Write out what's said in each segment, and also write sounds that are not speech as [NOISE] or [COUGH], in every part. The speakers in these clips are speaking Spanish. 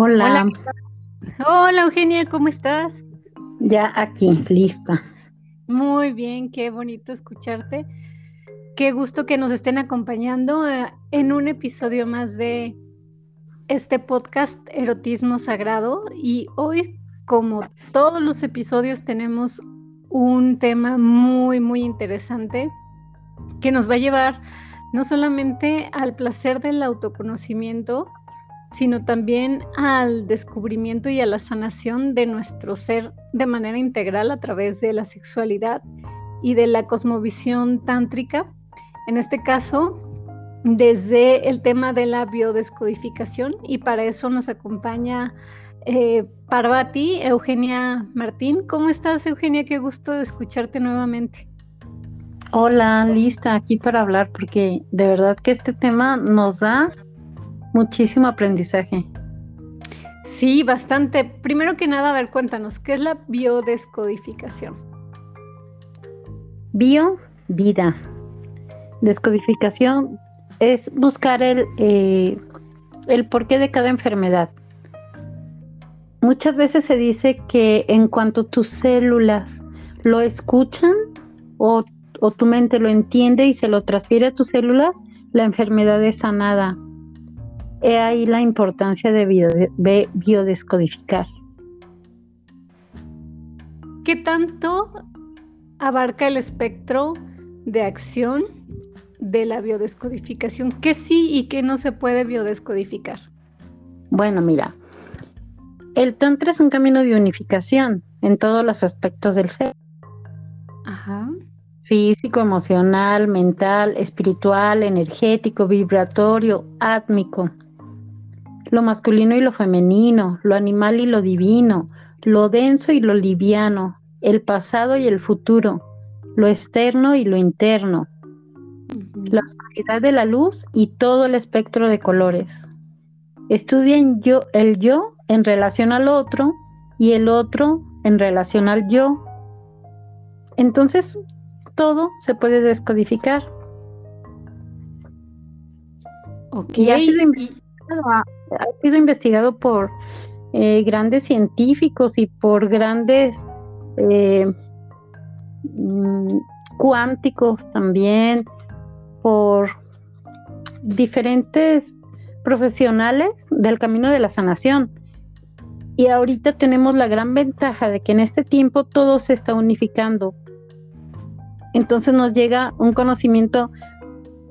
Hola. Hola. Eugenia, ¿cómo estás? Ya aquí, lista. Muy bien, qué bonito escucharte. Qué gusto que nos estén acompañando eh, en un episodio más de este podcast Erotismo Sagrado. Y hoy, como todos los episodios, tenemos un tema muy, muy interesante que nos va a llevar no solamente al placer del autoconocimiento, sino también al descubrimiento y a la sanación de nuestro ser de manera integral a través de la sexualidad y de la cosmovisión tántrica. En este caso, desde el tema de la biodescodificación y para eso nos acompaña eh, Parvati, Eugenia Martín. ¿Cómo estás, Eugenia? Qué gusto de escucharte nuevamente. Hola, lista aquí para hablar porque de verdad que este tema nos da muchísimo aprendizaje. Sí, bastante. Primero que nada, a ver, cuéntanos, ¿qué es la biodescodificación? Bio, vida. Descodificación es buscar el, eh, el porqué de cada enfermedad. Muchas veces se dice que en cuanto tus células lo escuchan o o tu mente lo entiende y se lo transfiere a tus células, la enfermedad es sanada. He ahí la importancia de, biodescodificar. ¿Qué tanto abarca el espectro de acción de la biodescodificación? ¿Qué sí y qué no se puede biodescodificar? Bueno, mira, el tantra es un camino de unificación en todos los aspectos del ser. Ajá físico, emocional, mental, espiritual, energético, vibratorio, átmico. Lo masculino y lo femenino, lo animal y lo divino, lo denso y lo liviano, el pasado y el futuro, lo externo y lo interno, la oscuridad de la luz y todo el espectro de colores. Estudien yo, el yo en relación al otro y el otro en relación al yo. Entonces, todo se puede descodificar. Y ha sido investigado, por eh, grandes científicos y por grandes eh, mm, cuánticos también, por diferentes profesionales del camino de la sanación. Y ahorita tenemos la gran ventaja de que en este tiempo todo se está unificando entonces nos llega un conocimiento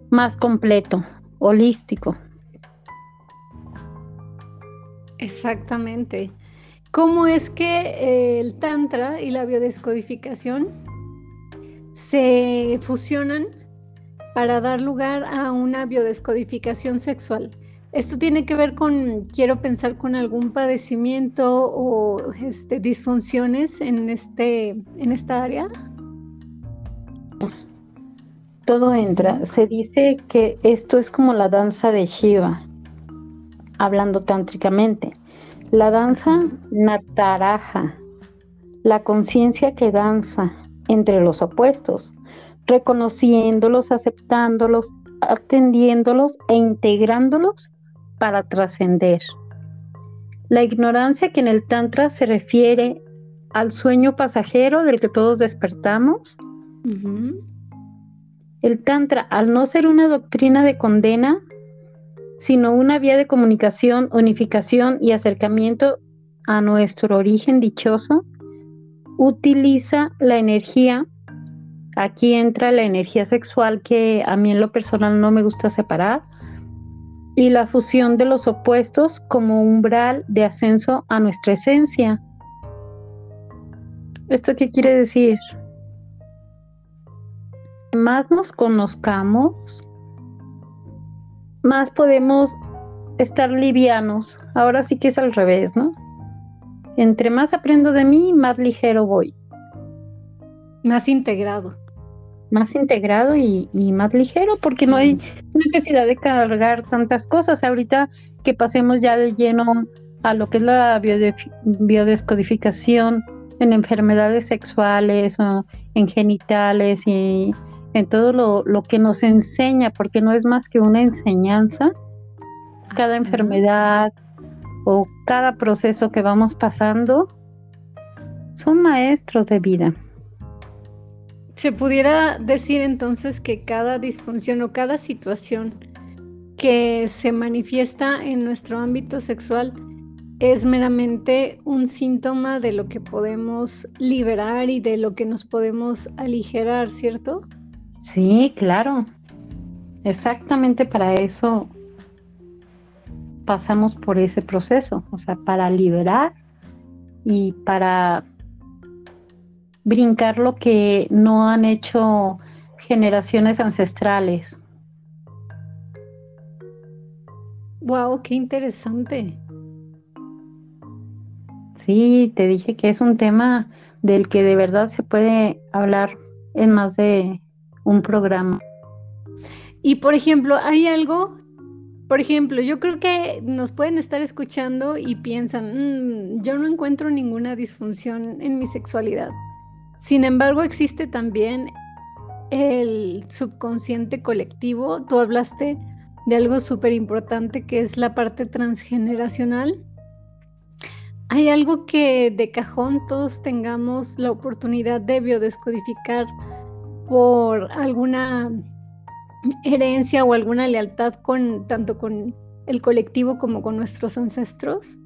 más completo, holístico. Exactamente. ¿Cómo es que el Tantra y la biodescodificación se fusionan para dar lugar a una biodescodificación sexual? ¿Esto tiene que ver con, quiero pensar, con algún padecimiento o este, disfunciones en, este, en esta área? todo entra. Se dice que esto es como la danza de Shiva, hablando tántricamente. La danza nataraja, la conciencia que danza entre los opuestos, reconociéndolos, aceptándolos, atendiéndolos e integrándolos para trascender. La ignorancia que en el Tantra se refiere al sueño pasajero del que todos despertamos, el Tantra, al no ser una doctrina de condena, sino una vía de comunicación, unificación y acercamiento a nuestro origen dichoso, utiliza la energía, aquí entra la energía sexual que a mí en lo personal no me gusta separar, y la fusión de los opuestos como umbral de ascenso a nuestra esencia. ¿Esto qué quiere decir? más nos conozcamos, más podemos estar livianos. Ahora sí que es al revés, ¿no? Entre más aprendo de mí, más ligero voy. Más integrado. Más integrado y, más ligero, porque no hay necesidad de cargar tantas cosas. Ahorita que pasemos ya de lleno a lo que es la biodescodificación en enfermedades sexuales o en genitales y en todo lo, que nos enseña, porque no es más que una enseñanza, cada enfermedad o cada proceso que vamos pasando son maestros de vida. Se pudiera decir entonces que cada disfunción o cada situación que se manifiesta en nuestro ámbito sexual es meramente un síntoma de lo que podemos liberar y de lo que nos podemos aligerar, ¿cierto? Sí, claro. Exactamente para eso pasamos por ese proceso, o sea, para liberar y para brincar lo que no han hecho generaciones ancestrales. Wow, qué interesante. Sí, te dije que es un tema del que de verdad se puede hablar en más de un programa. Y por ejemplo, hay algo, por ejemplo, yo creo que nos pueden estar escuchando y piensan, mm, yo no encuentro ninguna disfunción en mi sexualidad. Sin embargo, existe también el subconsciente colectivo. Tú hablaste de algo súper importante que es la parte transgeneracional. Hay algo que de cajón todos tengamos la oportunidad de biodescodificar por alguna herencia o alguna lealtad con tanto con el colectivo como con nuestros ancestros?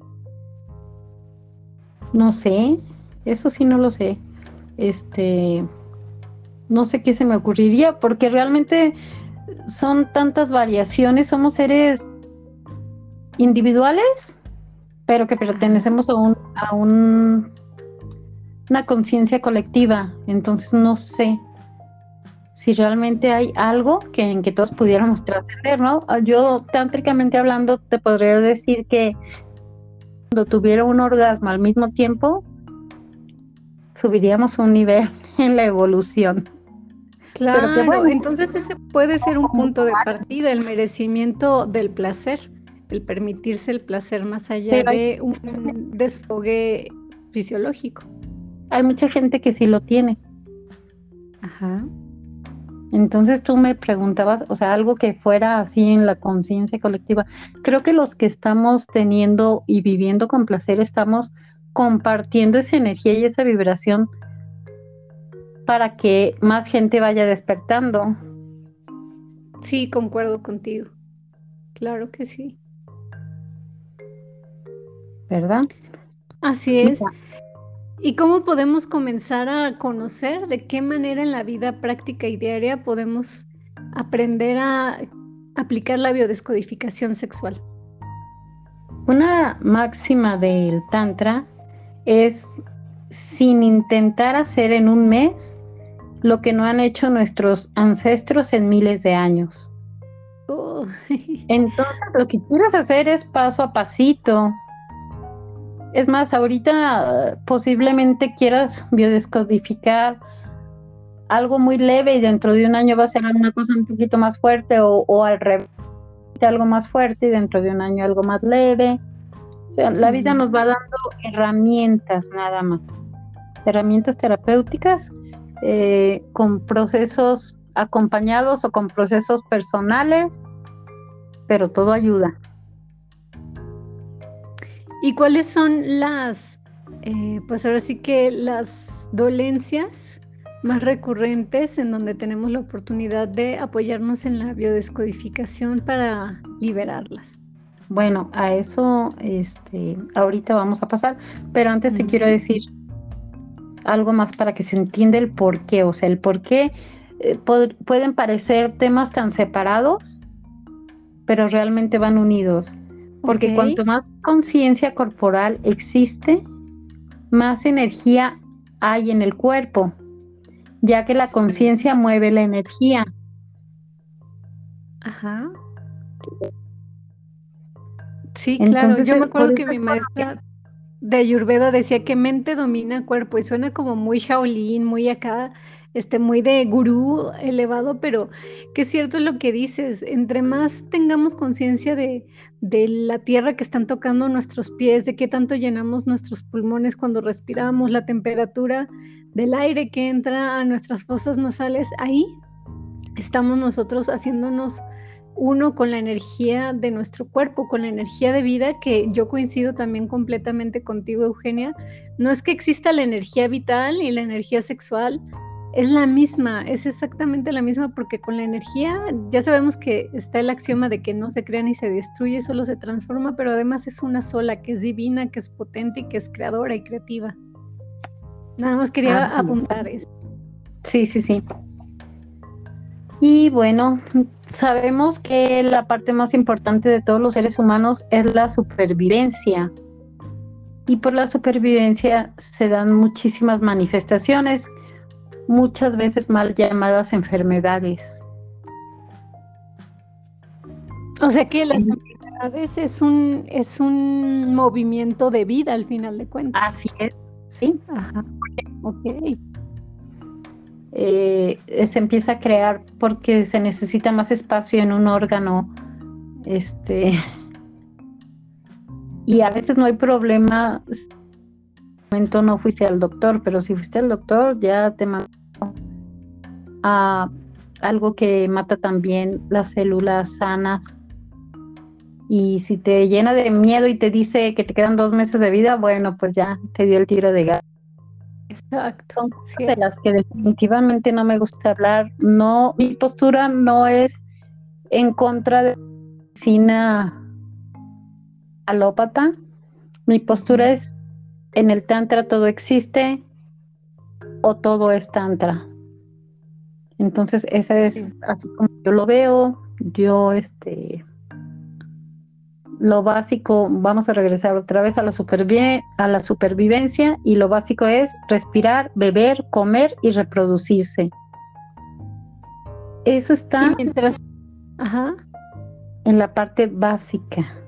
No sé, eso sí no lo sé. Este, no sé qué se me ocurriría, porque realmente son tantas variaciones, somos seres individuales pero que pertenecemos a un, a un una conciencia colectiva. Entonces no sé si realmente hay algo que en que todos pudiéramos trascender, ¿no? Yo tántricamente hablando te podría decir que cuando tuviera un orgasmo al mismo tiempo subiríamos un nivel [LAUGHS] en la evolución. Claro, entonces ese puede ser un punto de partida, el merecimiento del placer el permitirse el placer más allá de un desfogue fisiológico. Hay mucha gente que sí lo tiene. Ajá. Entonces tú me preguntabas, o sea, algo que fuera así en la conciencia colectiva. Creo que los que estamos teniendo y viviendo con placer estamos compartiendo esa energía y esa vibración para que más gente vaya despertando. Sí, concuerdo contigo. Claro que sí. ¿verdad? Así es. ¿Y cómo podemos comenzar a conocer de qué manera en la vida práctica y diaria podemos aprender a aplicar la biodescodificación sexual? Una máxima del Tantra es sin intentar hacer en un mes lo que no han hecho nuestros ancestros en miles de años. Oh. [LAUGHS] Entonces lo que quieres hacer es paso a pasito, es más, ahorita posiblemente quieras biodescodificar algo muy leve y dentro de un año va a ser una cosa un poquito más fuerte o, al revés, algo más fuerte y dentro de un año algo más leve. O sea, la vida nos va dando herramientas nada más, herramientas terapéuticas eh, con procesos acompañados o con procesos personales, pero todo ayuda. ¿Y cuáles son las, eh, pues ahora sí que las dolencias más recurrentes en donde tenemos la oportunidad de apoyarnos en la biodescodificación para liberarlas? Bueno, a eso este, ahorita vamos a pasar, pero antes te quiero decir algo más para que se entienda el por qué, o sea, el por qué eh, pueden parecer temas tan separados, pero realmente van unidos. Porque cuanto más conciencia corporal existe, más energía hay en el cuerpo, ya que la conciencia mueve la energía. Ajá. Sí, claro. Yo me acuerdo que mi maestra de Ayurveda decía que mente domina cuerpo y suena como muy Shaolin, muy acá este, muy de gurú elevado, pero que es cierto lo que dices, entre más tengamos conciencia de, de la tierra que están tocando nuestros pies, de qué tanto llenamos nuestros pulmones cuando respiramos, la temperatura del aire que entra a nuestras fosas nasales, ahí estamos nosotros haciéndonos uno con la energía de nuestro cuerpo, con la energía de vida, que yo coincido también completamente contigo, Eugenia. No es que exista la energía vital y la energía sexual, es la misma, es exactamente la misma porque con la energía ya sabemos que está el axioma de que no se crea ni se destruye, solo se transforma, pero además es una sola, que es divina, que es potente y que es creadora y creativa. Nada más quería apuntar eso. Sí, sí, sí. Y bueno, sabemos que la parte más importante de todos los seres humanos es la supervivencia. Y por la supervivencia se dan muchísimas manifestaciones, muchas veces mal llamadas enfermedades. O sea que las enfermedades es un, es un movimiento de vida al final de cuentas. Así es, sí. Ajá. Ok. Eh, se empieza a crear porque se necesita más espacio en un órgano. Este. [LAUGHS] Y a veces no hay problema. Momento no fuiste al doctor, pero si fuiste al doctor, ya te mandó a algo que mata también las células sanas. Y si te llena de miedo y te dice que te quedan dos meses de vida, bueno, pues ya te dio el tiro de gas. Exacto. Son cosas de las que definitivamente no me gusta hablar. No, mi postura no es en contra de la medicina alópata. Mi postura es en el tantra todo existe o todo es tantra. Entonces, esa es así como yo lo veo. Yo, este, lo básico, vamos a regresar otra vez a la, a la supervivencia y lo básico es respirar, beber, comer y reproducirse. Eso está mientras, en la parte básica.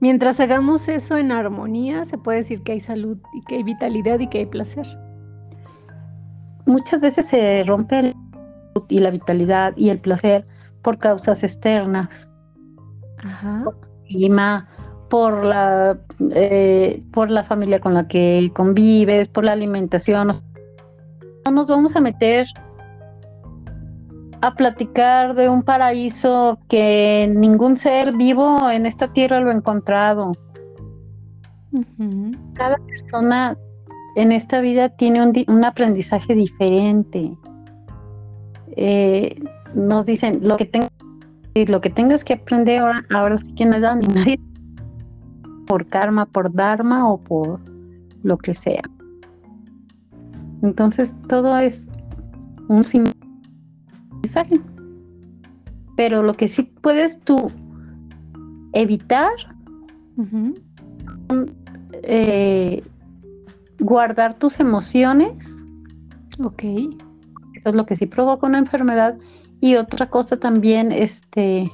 Mientras hagamos eso en armonía, se puede decir que hay salud y que hay vitalidad y que hay placer. Muchas veces se rompe el y la vitalidad y el placer por causas externas. Ajá clima, por la, eh, por la familia con la que convives, por la alimentación. No nos vamos a meter a platicar de un paraíso que ningún ser vivo en esta tierra lo ha encontrado. Cada persona en esta vida tiene un, aprendizaje diferente. Eh, nos dicen, lo que tengo lo que tengas que aprender ahora, ahora sí que no da ni nadie por karma, por dharma o por lo que sea. Entonces todo es un mensaje. Pero lo que sí puedes tú evitar, eh, guardar tus emociones. Ok. Eso es lo que sí provoca una enfermedad y otra cosa también, este,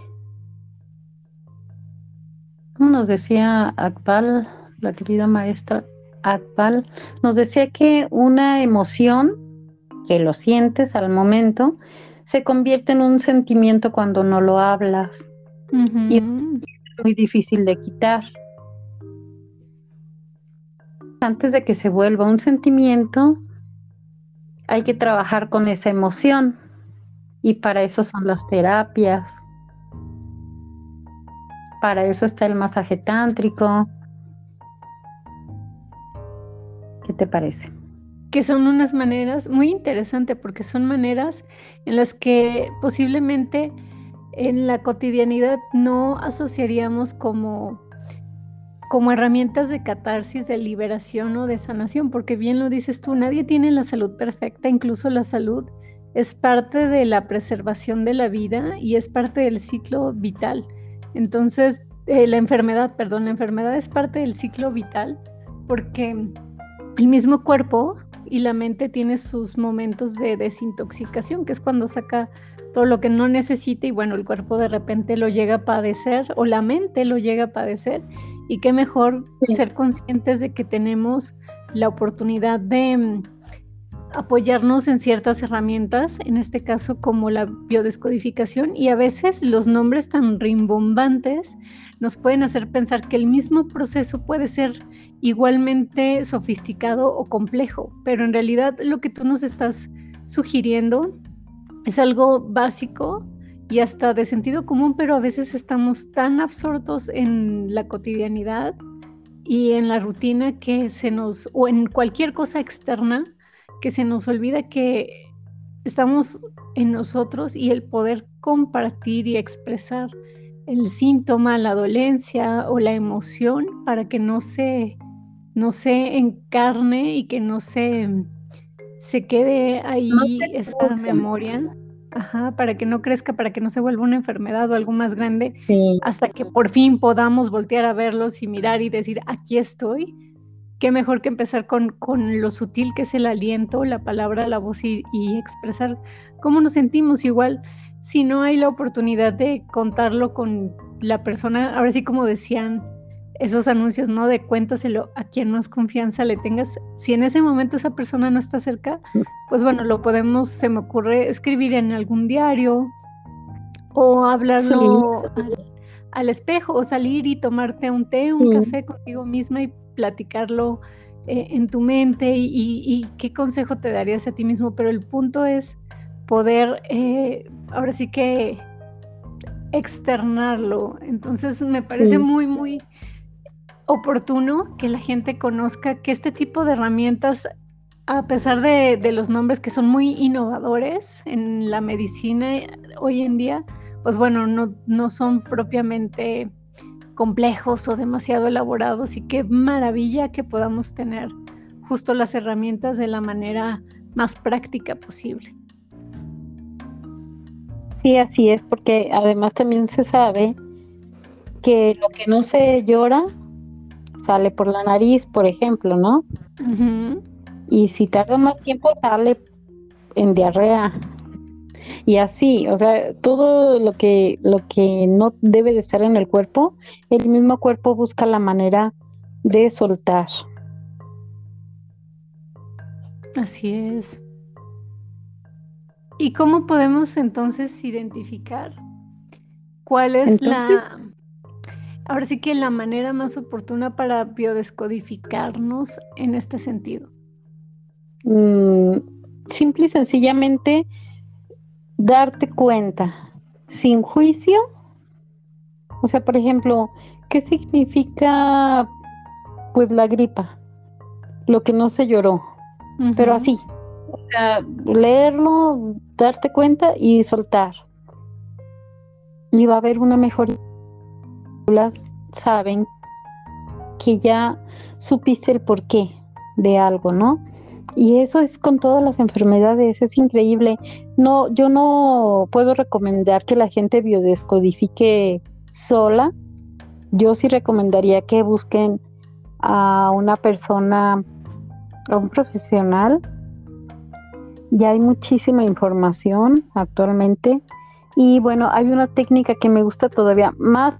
como nos decía Akbal, la querida maestra Akbal, nos decía que una emoción que lo sientes al momento se convierte en un sentimiento cuando no lo hablas y es muy difícil de quitar. Antes de que se vuelva un sentimiento, hay que trabajar con esa emoción. Y para eso son las terapias. Para eso está el masaje tántrico. ¿Qué te parece? Que son unas maneras muy interesantes porque son maneras en las que posiblemente en la cotidianidad no asociaríamos como, como herramientas de catarsis, de liberación o de sanación, porque bien lo dices tú, nadie tiene la salud perfecta, incluso la salud es parte de la preservación de la vida y es parte del ciclo vital. Entonces, eh, la enfermedad, perdón, la enfermedad es parte del ciclo vital porque el mismo cuerpo y la mente tiene sus momentos de desintoxicación, que es cuando saca todo lo que no necesita y bueno, el cuerpo de repente lo llega a padecer o la mente lo llega a padecer. Y qué mejor ser conscientes de que tenemos la oportunidad de apoyarnos en ciertas herramientas, en este caso como la biodescodificación, y a veces los nombres tan rimbombantes nos pueden hacer pensar que el mismo proceso puede ser igualmente sofisticado o complejo, pero en realidad lo que tú nos estás sugiriendo es algo básico y hasta de sentido común, pero a veces estamos tan absortos en la cotidianidad y en la rutina que se nos, o en cualquier cosa externa, que se nos olvida que estamos en nosotros y el poder compartir y expresar el síntoma, la dolencia o la emoción para que no se, no se encarne y que no se, se quede ahí esa memoria. Ajá, para que no crezca, para que no se vuelva una enfermedad o algo más grande, hasta que por fin podamos voltear a verlos y mirar y decir, aquí estoy. Qué mejor que empezar con, con lo sutil que es el aliento, la palabra, la voz y, y expresar cómo nos sentimos. Igual, si no hay la oportunidad de contarlo con la persona, ahora sí como decían esos anuncios, ¿no? De cuéntaselo a quien más confianza le tengas. Si en ese momento esa persona no está cerca, [LAUGHS] pues bueno, lo podemos, se me ocurre, escribir en algún diario o hablarlo al, espejo o salir y tomarte un té, un café contigo misma y platicarlo eh, en tu mente y, y, qué consejo te darías a ti mismo. Pero el punto es poder, eh, ahora sí que externarlo. Entonces me parece muy, muy oportuno que la gente conozca que este tipo de herramientas, a pesar de, los nombres que son muy innovadores en la medicina hoy en día, pues bueno, no, no son propiamente complejos o demasiado elaborados y qué maravilla que podamos tener justo las herramientas de la manera más práctica posible. Sí, así es, porque además también se sabe que lo que no se llora sale por la nariz, por ejemplo, ¿no? Y si tarda más tiempo sale en diarrea. Y así, o sea, todo lo que lo que no debe de estar en el cuerpo, el mismo cuerpo busca la manera de soltar. Así es. ¿Y cómo podemos entonces identificar cuál es la ahora sí que la manera más oportuna para biodescodificarnos en este sentido? Mm, simple y sencillamente darte cuenta, sin juicio. O sea, por ejemplo, ¿qué significa pues la gripa? Lo que no se lloró, pero así. O sea, leerlo, darte cuenta y soltar. Y va a haber una mejoría saben que ya supiste el porqué de algo, ¿no? Y eso es con todas las enfermedades, es increíble. No, yo no puedo recomendar que la gente biodescodifique sola. Yo sí recomendaría que busquen a una persona, a un profesional. Ya hay muchísima información actualmente. Y bueno, hay una técnica que me gusta todavía más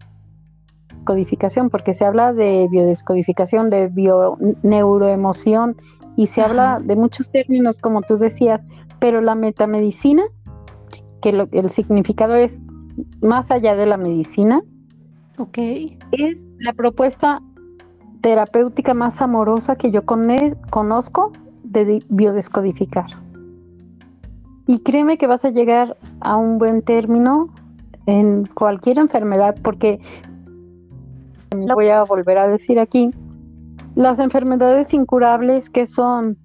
codificación, porque se habla de biodescodificación, de bioneuroemoción y se habla de muchos términos, como tú decías, pero la metamedicina, que el significado es más allá de la medicina, okay. es la propuesta terapéutica más amorosa que yo conozco de biodescodificar. Y créeme que vas a llegar a un buen término en cualquier enfermedad, porque lo voy a volver a decir aquí, las enfermedades incurables que son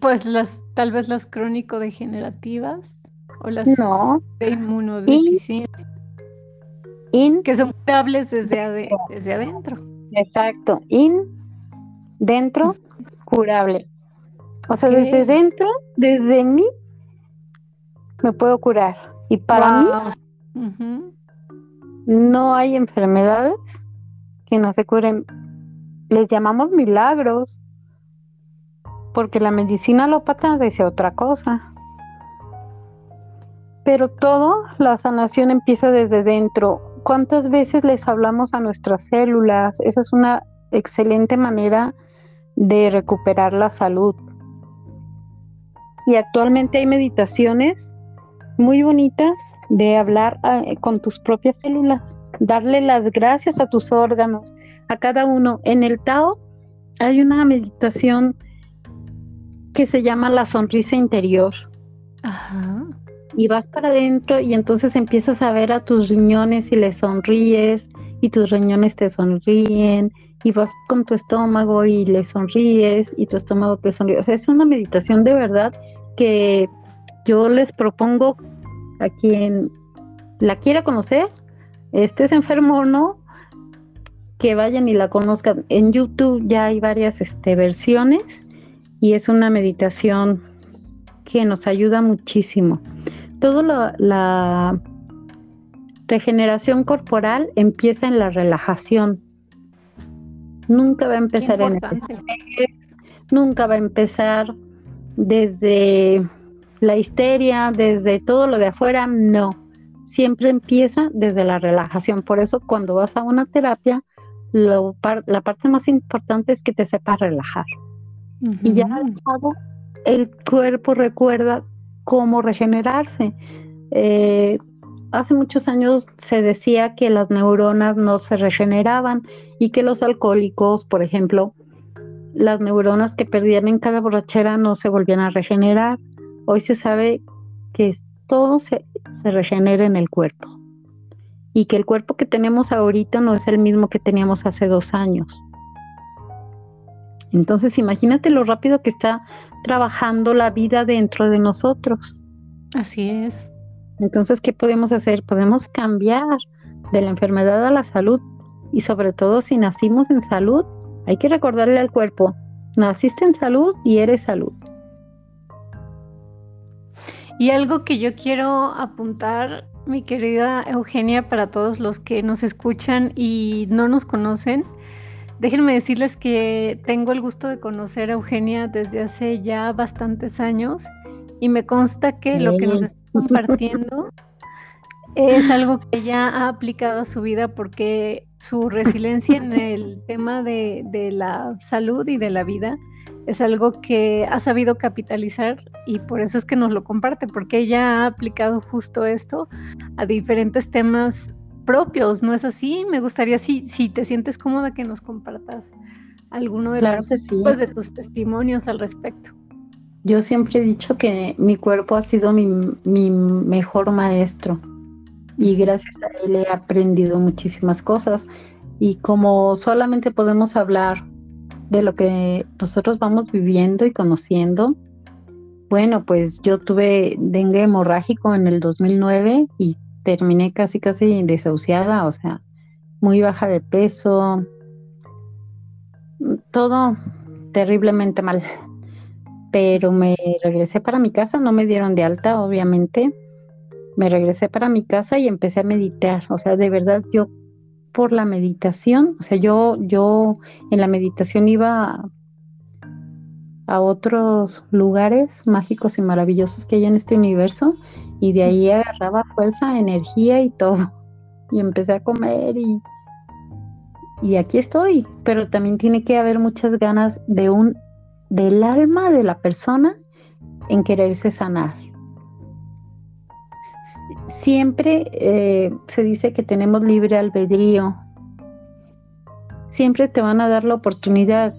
pues las tal vez las crónico degenerativas o las de inmunodeficiencia. Que son curables desde, desde adentro. Exacto, in dentro curable. O sea, desde dentro, desde mí me puedo curar. Y para mí no hay enfermedades que no se curen. Les llamamos milagros, porque la medicina alópata dice otra cosa. Pero todo, la sanación empieza desde dentro. ¿Cuántas veces les hablamos a nuestras células? Esa es una excelente manera de recuperar la salud. Y actualmente hay meditaciones muy bonitas de hablar ah, con tus propias células, darle las gracias a tus órganos, a cada uno. En el Tao hay una meditación que se llama la sonrisa interior. Y vas para adentro y entonces empiezas a ver a tus riñones y les sonríes y tus riñones te sonríen y vas con tu estómago y le sonríes y tu estómago te sonríe. O sea, es una meditación de verdad que yo les propongo a quien la quiera conocer, estés enfermo o no, que vayan y la conozcan. En YouTube ya hay varias este, versiones y es una meditación que nos ayuda muchísimo. Toda la, la regeneración corporal empieza en la relajación. Nunca va a empezar en el estrés, nunca va a empezar desde la histeria, desde todo lo de afuera, no. Siempre empieza desde la relajación. Por eso cuando vas a una terapia, la parte más importante es que te sepas relajar. Y ya el cuerpo recuerda cómo regenerarse. Eh, hace muchos años se decía que las neuronas no se regeneraban y que los alcohólicos, por ejemplo, las neuronas que perdían en cada borrachera no se volvían a regenerar. Hoy se sabe que todo se, se regenera en el cuerpo y que el cuerpo que tenemos ahorita no es el mismo que teníamos hace dos años. Entonces imagínate lo rápido que está trabajando la vida dentro de nosotros. Así es. Entonces, ¿qué podemos hacer? Podemos cambiar de la enfermedad a la salud y sobre todo si nacimos en salud, hay que recordarle al cuerpo, naciste en salud y eres salud. Y algo que yo quiero apuntar mi querida Eugenia, para todos los que nos escuchan y no nos conocen, déjenme decirles que tengo el gusto de conocer a Eugenia desde hace ya bastantes años y me consta que lo que nos está compartiendo es algo que ella ha aplicado a su vida porque su resiliencia en el tema de, de la salud y de la vida es algo que ha sabido capitalizar y por eso es que nos lo comparte, porque ella ha aplicado justo esto a diferentes temas propios, ¿no es así? Me gustaría, si, si te sientes cómoda, que nos compartas alguno de, pues, de tus testimonios al respecto. Yo siempre he dicho que mi cuerpo ha sido mi, mi mejor maestro y gracias a él he aprendido muchísimas cosas y como solamente podemos hablar de lo que nosotros vamos viviendo y conociendo. Bueno, pues yo tuve dengue hemorrágico en el 2009 y terminé casi casi desahuciada, o sea, muy baja de peso, todo terriblemente mal. Pero me regresé para mi casa, no me dieron de alta, obviamente. Me regresé para mi casa y empecé a meditar. O sea, de verdad yo por la meditación, o sea, yo, yo en la meditación iba a, otros lugares mágicos y maravillosos que hay en este universo y de ahí agarraba fuerza, energía y todo. Y empecé a comer y, y aquí estoy, pero también tiene que haber muchas ganas de un del alma de la persona en quererse sanar siempre eh, se dice que tenemos libre albedrío. Siempre te van a dar la oportunidad.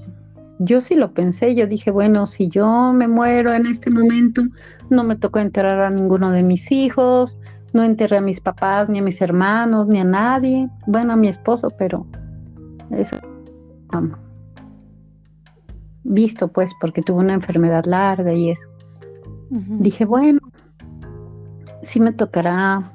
Yo sí lo pensé, yo dije, bueno, si yo me muero en este momento, no me tocó enterrar a ninguno de mis hijos, no enterré a mis papás, ni a mis hermanos, ni a nadie. Bueno, a mi esposo, pero eso visto pues porque tuvo una enfermedad larga y eso. Dije, bueno, sí me tocará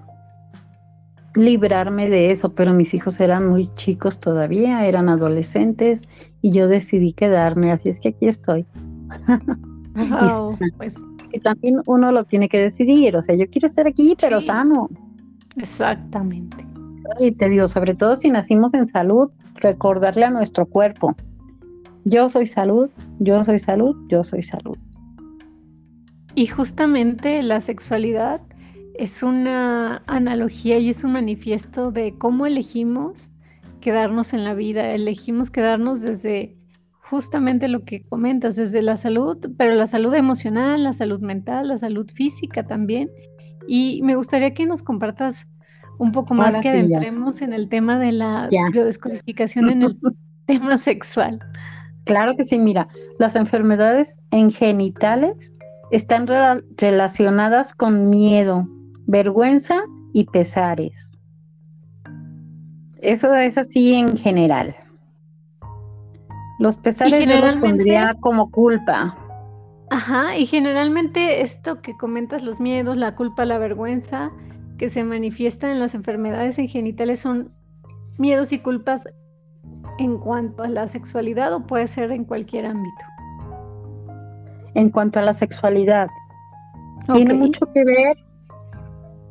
librarme de eso, pero mis hijos eran muy chicos todavía, eran adolescentes y yo decidí quedarme, así es que aquí estoy. [LAUGHS] y, pues, también uno lo tiene que decidir, o sea, yo quiero estar aquí, pero sano. Exactamente. Y te digo, sobre todo si nacimos en salud, recordarle a nuestro cuerpo, yo soy salud, yo soy salud, yo soy salud. Y justamente la sexualidad es una analogía y es un manifiesto de cómo elegimos quedarnos en la vida, elegimos quedarnos desde justamente lo que comentas, desde la salud, pero la salud emocional, la salud mental, la salud física también. Y me gustaría que nos compartas un poco más que adentremos en el tema de la biodescodificación en el [LAUGHS] tema sexual. Claro que sí, mira, las enfermedades en genitales están relacionadas con miedo, vergüenza y pesares. Eso es así en general. Los pesares yo los pondría como culpa. Ajá, y generalmente esto que comentas, los miedos, la culpa, la vergüenza, que se manifiestan en las enfermedades en genitales son miedos y culpas en cuanto a la sexualidad o puede ser en cualquier ámbito. En cuanto a la sexualidad, tiene mucho que ver.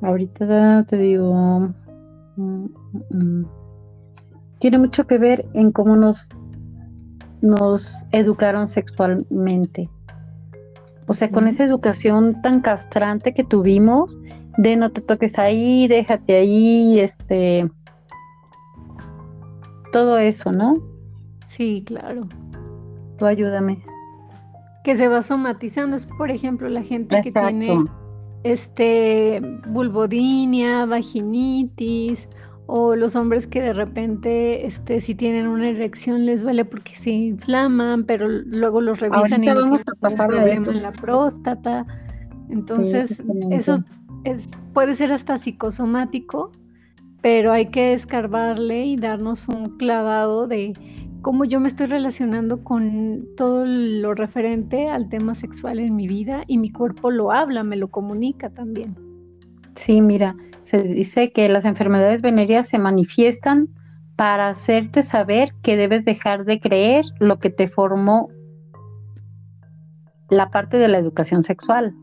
Ahorita te digo. Mm, mm, mm, tiene mucho que ver en cómo nos nos educaron sexualmente. O sea, con esa educación tan castrante que tuvimos, de no te toques ahí, déjate ahí, este, todo eso, ¿no? Sí, claro. Tú ayúdame. Que se va somatizando, es por ejemplo la gente que tiene este vulvodinia, vaginitis o los hombres que de repente, este, si tienen una erección les duele porque se inflaman, pero luego los revisan y vamos a pasar en la próstata. Entonces, eso es, puede ser hasta psicosomático, pero hay que escarbarle y darnos un clavado de cómo yo me estoy relacionando con todo lo referente al tema sexual en mi vida y mi cuerpo lo habla, me lo comunica también. Sí, mira, se dice que las enfermedades venéreas se manifiestan para hacerte saber que debes dejar de creer lo que te formó la parte de la educación sexual.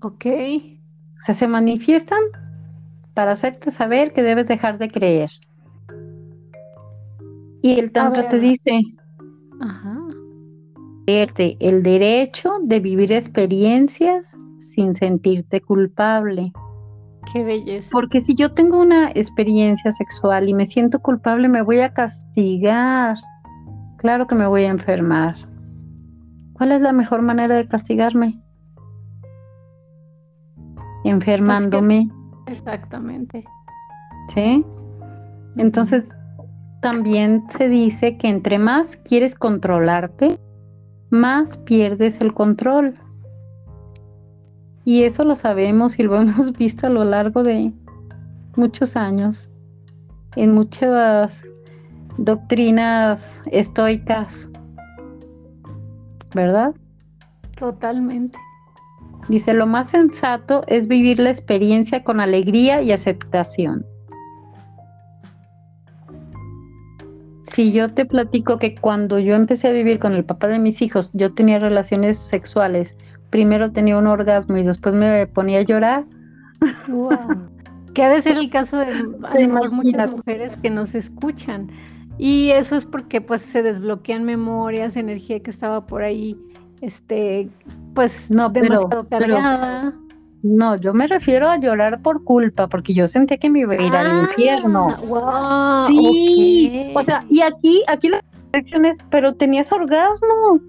Ok. O sea, se manifiestan para hacerte saber que debes dejar de creer. Y el Tantra te dice, Ajá. el derecho de vivir experiencias sin sentirte culpable. Qué belleza. Porque si yo tengo una experiencia sexual y me siento culpable, me voy a castigar. Claro que me voy a enfermar. ¿Cuál es la mejor manera de castigarme? Enfermándome. exactamente. ¿Sí? Entonces, también se dice que entre más quieres controlarte, más pierdes el control. Y eso lo sabemos y lo [LAUGHS] hemos visto a lo largo de muchos años, en muchas doctrinas estoicas, ¿verdad? Totalmente. Dice, lo más sensato es vivir la experiencia con alegría y aceptación. Si yo te platico que cuando yo empecé a vivir con el papá de mis hijos, yo tenía relaciones sexuales primero tenía un orgasmo y después me ponía a llorar. Wow. que ha de ser el caso de muchas mujeres que nos escuchan. Y eso es porque pues se desbloquean memorias, energía que estaba por ahí, este, pues no, demasiado cargada. No, yo me refiero a llorar por culpa, porque yo sentía que me iba a ir al ah, infierno. Wow, sí, o sea, y aquí, aquí las lecciones, pero tenías orgasmo.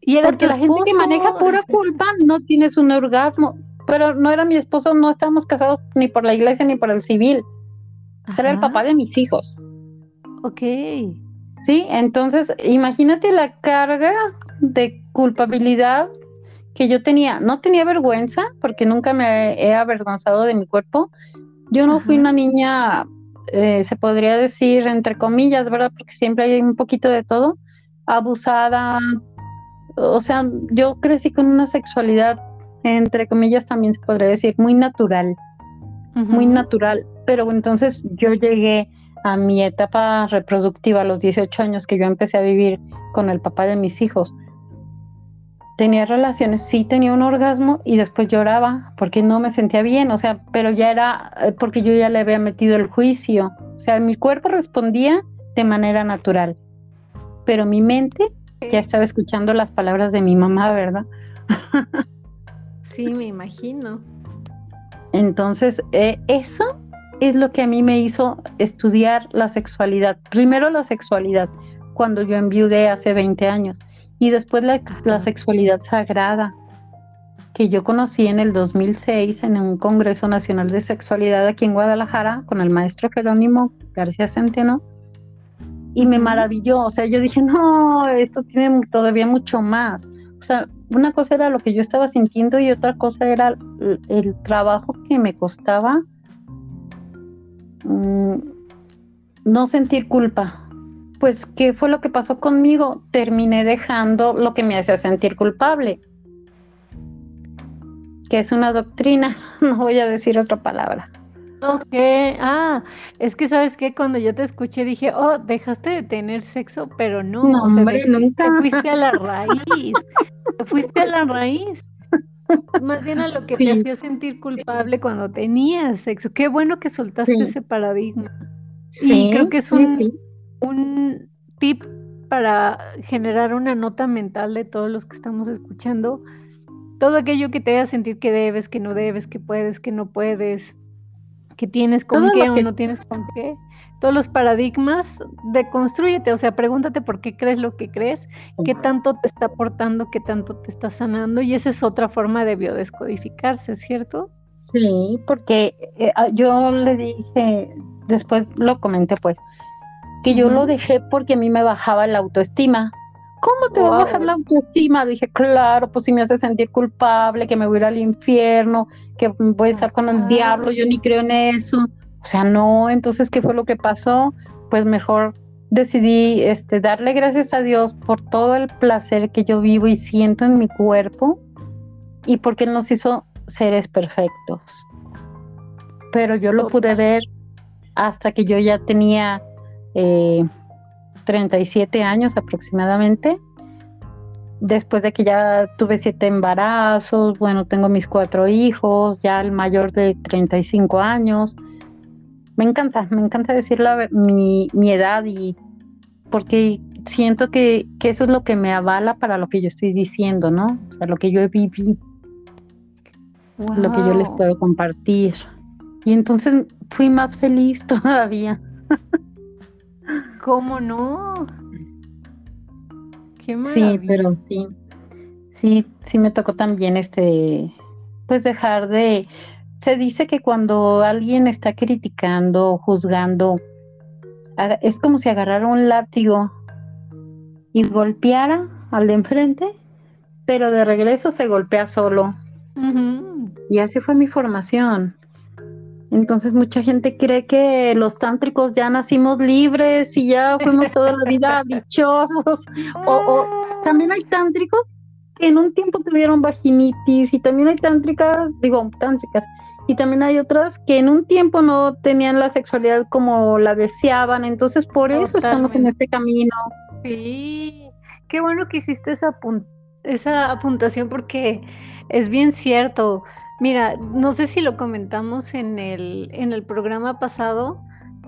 Y era Porque la gente que maneja pura culpa no tienes un orgasmo. Pero no era mi esposo, no estábamos casados ni por la iglesia ni por el civil. Era el papá de mis hijos. Ok. Sí, entonces imagínate la carga de culpabilidad que yo tenía. No tenía vergüenza porque nunca me he avergonzado de mi cuerpo. Yo no fui una niña, eh, se podría decir, entre comillas, ¿verdad? Porque siempre hay un poquito de todo. Abusada, o sea, yo crecí con una sexualidad, entre comillas también se podría decir, muy natural, muy natural, pero entonces yo llegué a mi etapa reproductiva a los 18 años que yo empecé a vivir con el papá de mis hijos. Tenía relaciones, sí tenía un orgasmo y después lloraba porque no me sentía bien, o sea, pero ya era eh, porque yo ya le había metido el juicio, o sea, mi cuerpo respondía de manera natural, pero mi mente ya estaba escuchando las palabras de mi mamá, ¿verdad? sí, me imagino. Entonces, eh, eso es lo que a mí me hizo estudiar la sexualidad. Primero la sexualidad, cuando yo enviudé hace 20 años, y después la, sexualidad sagrada, que yo conocí en el 2006 en un Congreso Nacional de Sexualidad aquí en Guadalajara con el maestro Jerónimo García Centeno y me maravilló, o sea, yo dije, no, esto tiene todavía mucho más. O O sea, una cosa era lo que yo estaba sintiendo y otra cosa era el, trabajo que me costaba mm, no sentir culpa. Pues, ¿qué fue lo que pasó conmigo? Terminé dejando lo que me hacía sentir culpable, que es una doctrina, [LAUGHS] no voy a decir otra palabra. Ok, ah, es que sabes que cuando yo te escuché dije, oh, dejaste de tener sexo, pero no, no hombre, nunca. te fuiste a la raíz, te fuiste a la raíz. Más bien a lo que te hacía sentir culpable cuando tenías sexo. Qué bueno que soltaste ese paradigma. Sí, y creo que es un, un tip para generar una nota mental de todos los que estamos escuchando. Todo aquello que te haga sentir que debes, que no debes, que puedes, que no puedes, que tienes con qué o no tienes con qué. Todos los paradigmas, deconstrúyete, o sea, pregúntate por qué crees lo que crees, qué tanto te está aportando, qué tanto te está sanando, y esa es otra forma de biodescodificarse, ¿cierto? Sí, porque eh, ah, yo le dije, después lo comenté pues, que yo lo dejé porque a mí me bajaba la autoestima. ¿Cómo te va a bajar la autoestima? Dije, claro, pues si me hace sentir culpable, que me voy a ir al infierno, que voy a estar con el diablo, yo ni creo en eso. O sea, no, entonces, ¿qué fue lo que pasó? Pues mejor decidí este, darle gracias a Dios por todo el placer que yo vivo y siento en mi cuerpo y porque Él nos hizo seres perfectos. Pero yo lo pude ver hasta que yo ya tenía eh, 37 años aproximadamente. Después de que ya tuve siete embarazos, bueno, tengo mis cuatro hijos, ya el mayor de 35 años. Me encanta, me encanta decir la, mi, mi edad y porque siento que, que, eso es lo que me avala para lo que yo estoy diciendo, ¿no? O sea, lo que yo he vivido, lo que yo les puedo compartir. Y entonces fui más feliz [LAUGHS] todavía. ¿Cómo no? Qué Sí, pero sí. Sí, sí me tocó también este pues dejar de se dice que cuando alguien está criticando, juzgando, es como si agarrara un látigo y golpeara al de enfrente, pero de regreso se golpea solo. Y así fue mi formación. Entonces mucha gente cree que los tántricos ya nacimos libres y ya fuimos toda la vida [LAUGHS] dichosos. O, también hay tántricos que en un tiempo tuvieron vaginitis y también hay tántricas, digo, tántricas, y también hay otras que en un tiempo no tenían la sexualidad como la deseaban. Entonces por eso estamos en este camino. Sí, qué bueno que hiciste esa, esa apuntación porque es bien cierto Mira, no sé si lo comentamos en el, en el programa pasado,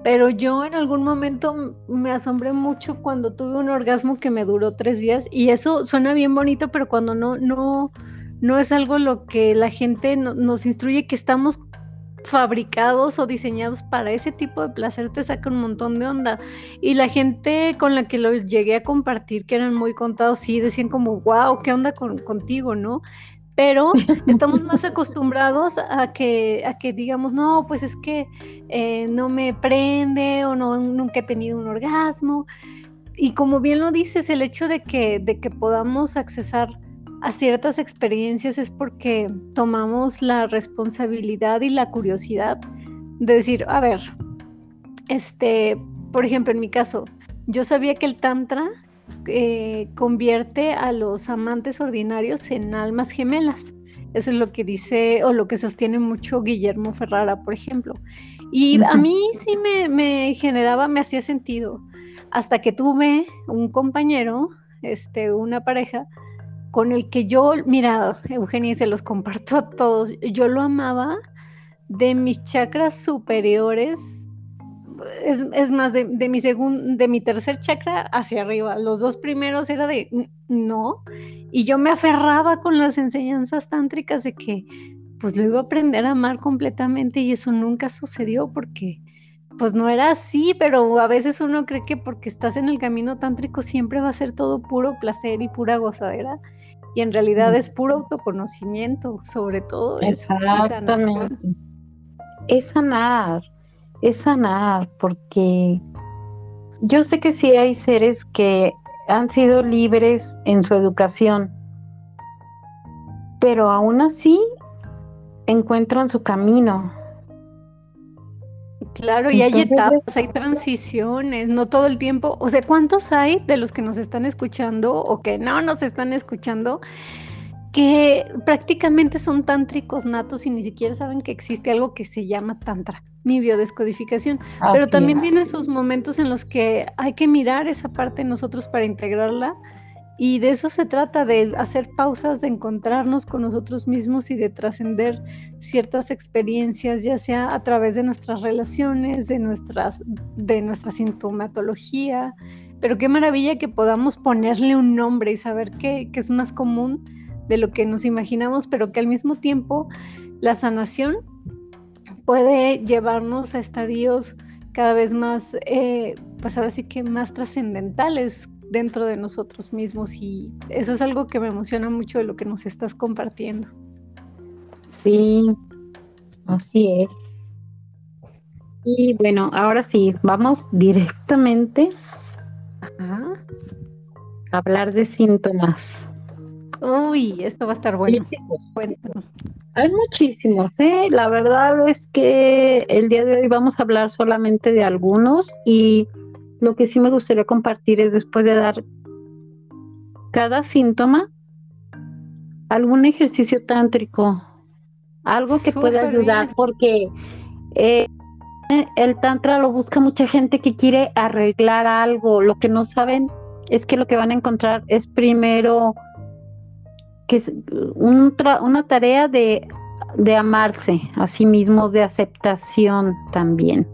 pero yo en algún momento me asombré mucho cuando tuve un orgasmo que me duró tres días y eso suena bien bonito, pero cuando no, no, no es algo lo que la gente nos instruye que estamos fabricados o diseñados para ese tipo de placer te saca un montón de onda. Y la gente con la que lo llegué a compartir, que eran muy contados, sí decían como, wow, ¿qué onda con, contigo, no? Pero [LAUGHS] estamos más acostumbrados a que, a que digamos, no, pues es que eh, no me prende o no, nunca he tenido un orgasmo. Y como bien lo dices, el hecho de que, de que podamos accesar a ciertas experiencias es porque tomamos la responsabilidad y la curiosidad de decir, a ver, este, por ejemplo, en mi caso, yo sabía que el tantra eh, convierte a los amantes ordinarios en almas gemelas. Eso es lo que dice o lo que sostiene mucho Guillermo Ferrara, por ejemplo. Y a mí sí me, generaba, me hacía sentido, hasta que tuve un compañero, este, una pareja, con el que yo, mira, Eugenia, se los comparto a todos, yo lo amaba de mis chakras superiores es, más, de, mi segundo, de mi tercer chakra hacia arriba. Los dos primeros era de no. Y yo me aferraba con las enseñanzas tántricas de que pues lo iba a aprender a amar completamente y eso nunca sucedió porque pues no era así, pero a veces uno cree que porque estás en el camino tántrico siempre va a ser todo puro placer y pura gozadera. Y en realidad es puro autoconocimiento, sobre todo. Exactamente. Es sanar es sanar, porque yo sé que sí hay seres que han sido libres en su educación, pero aún así encuentran su camino. Claro, y hay etapas, hay transiciones, no todo el tiempo. O sea, ¿cuántos hay de los que nos están escuchando o que no nos están escuchando que prácticamente son tántricos natos y ni siquiera saben que existe algo que se llama tantra, ni biodescodificación? Pero también tiene sus momentos en los que hay que mirar esa parte nosotros para integrarla y de eso se trata, de hacer pausas, de encontrarnos con nosotros mismos y de trascender ciertas experiencias, ya sea a través de nuestras relaciones, de, nuestras, de nuestra sintomatología. Pero qué maravilla que podamos ponerle un nombre y saber que, es más común de lo que nos imaginamos, pero que al mismo tiempo la sanación puede llevarnos a estadios cada vez más, eh, pues ahora sí que más trascendentales, dentro de nosotros mismos y eso es algo que me emociona mucho de lo que nos estás compartiendo. Sí, así es. Y bueno, ahora sí, vamos directamente a hablar de síntomas. Uy, esto va a estar bueno. Hay muchísimos, ¿eh? La verdad es que el día de hoy vamos a hablar solamente de algunos y lo que sí me gustaría compartir es después de dar cada síntoma, algún ejercicio tántrico, algo que pueda ayudar, porque eh, el tantra lo busca mucha gente que quiere arreglar algo, lo que no saben es que lo que van a encontrar es primero que es una tarea de, de amarse a sí mismos, de aceptación también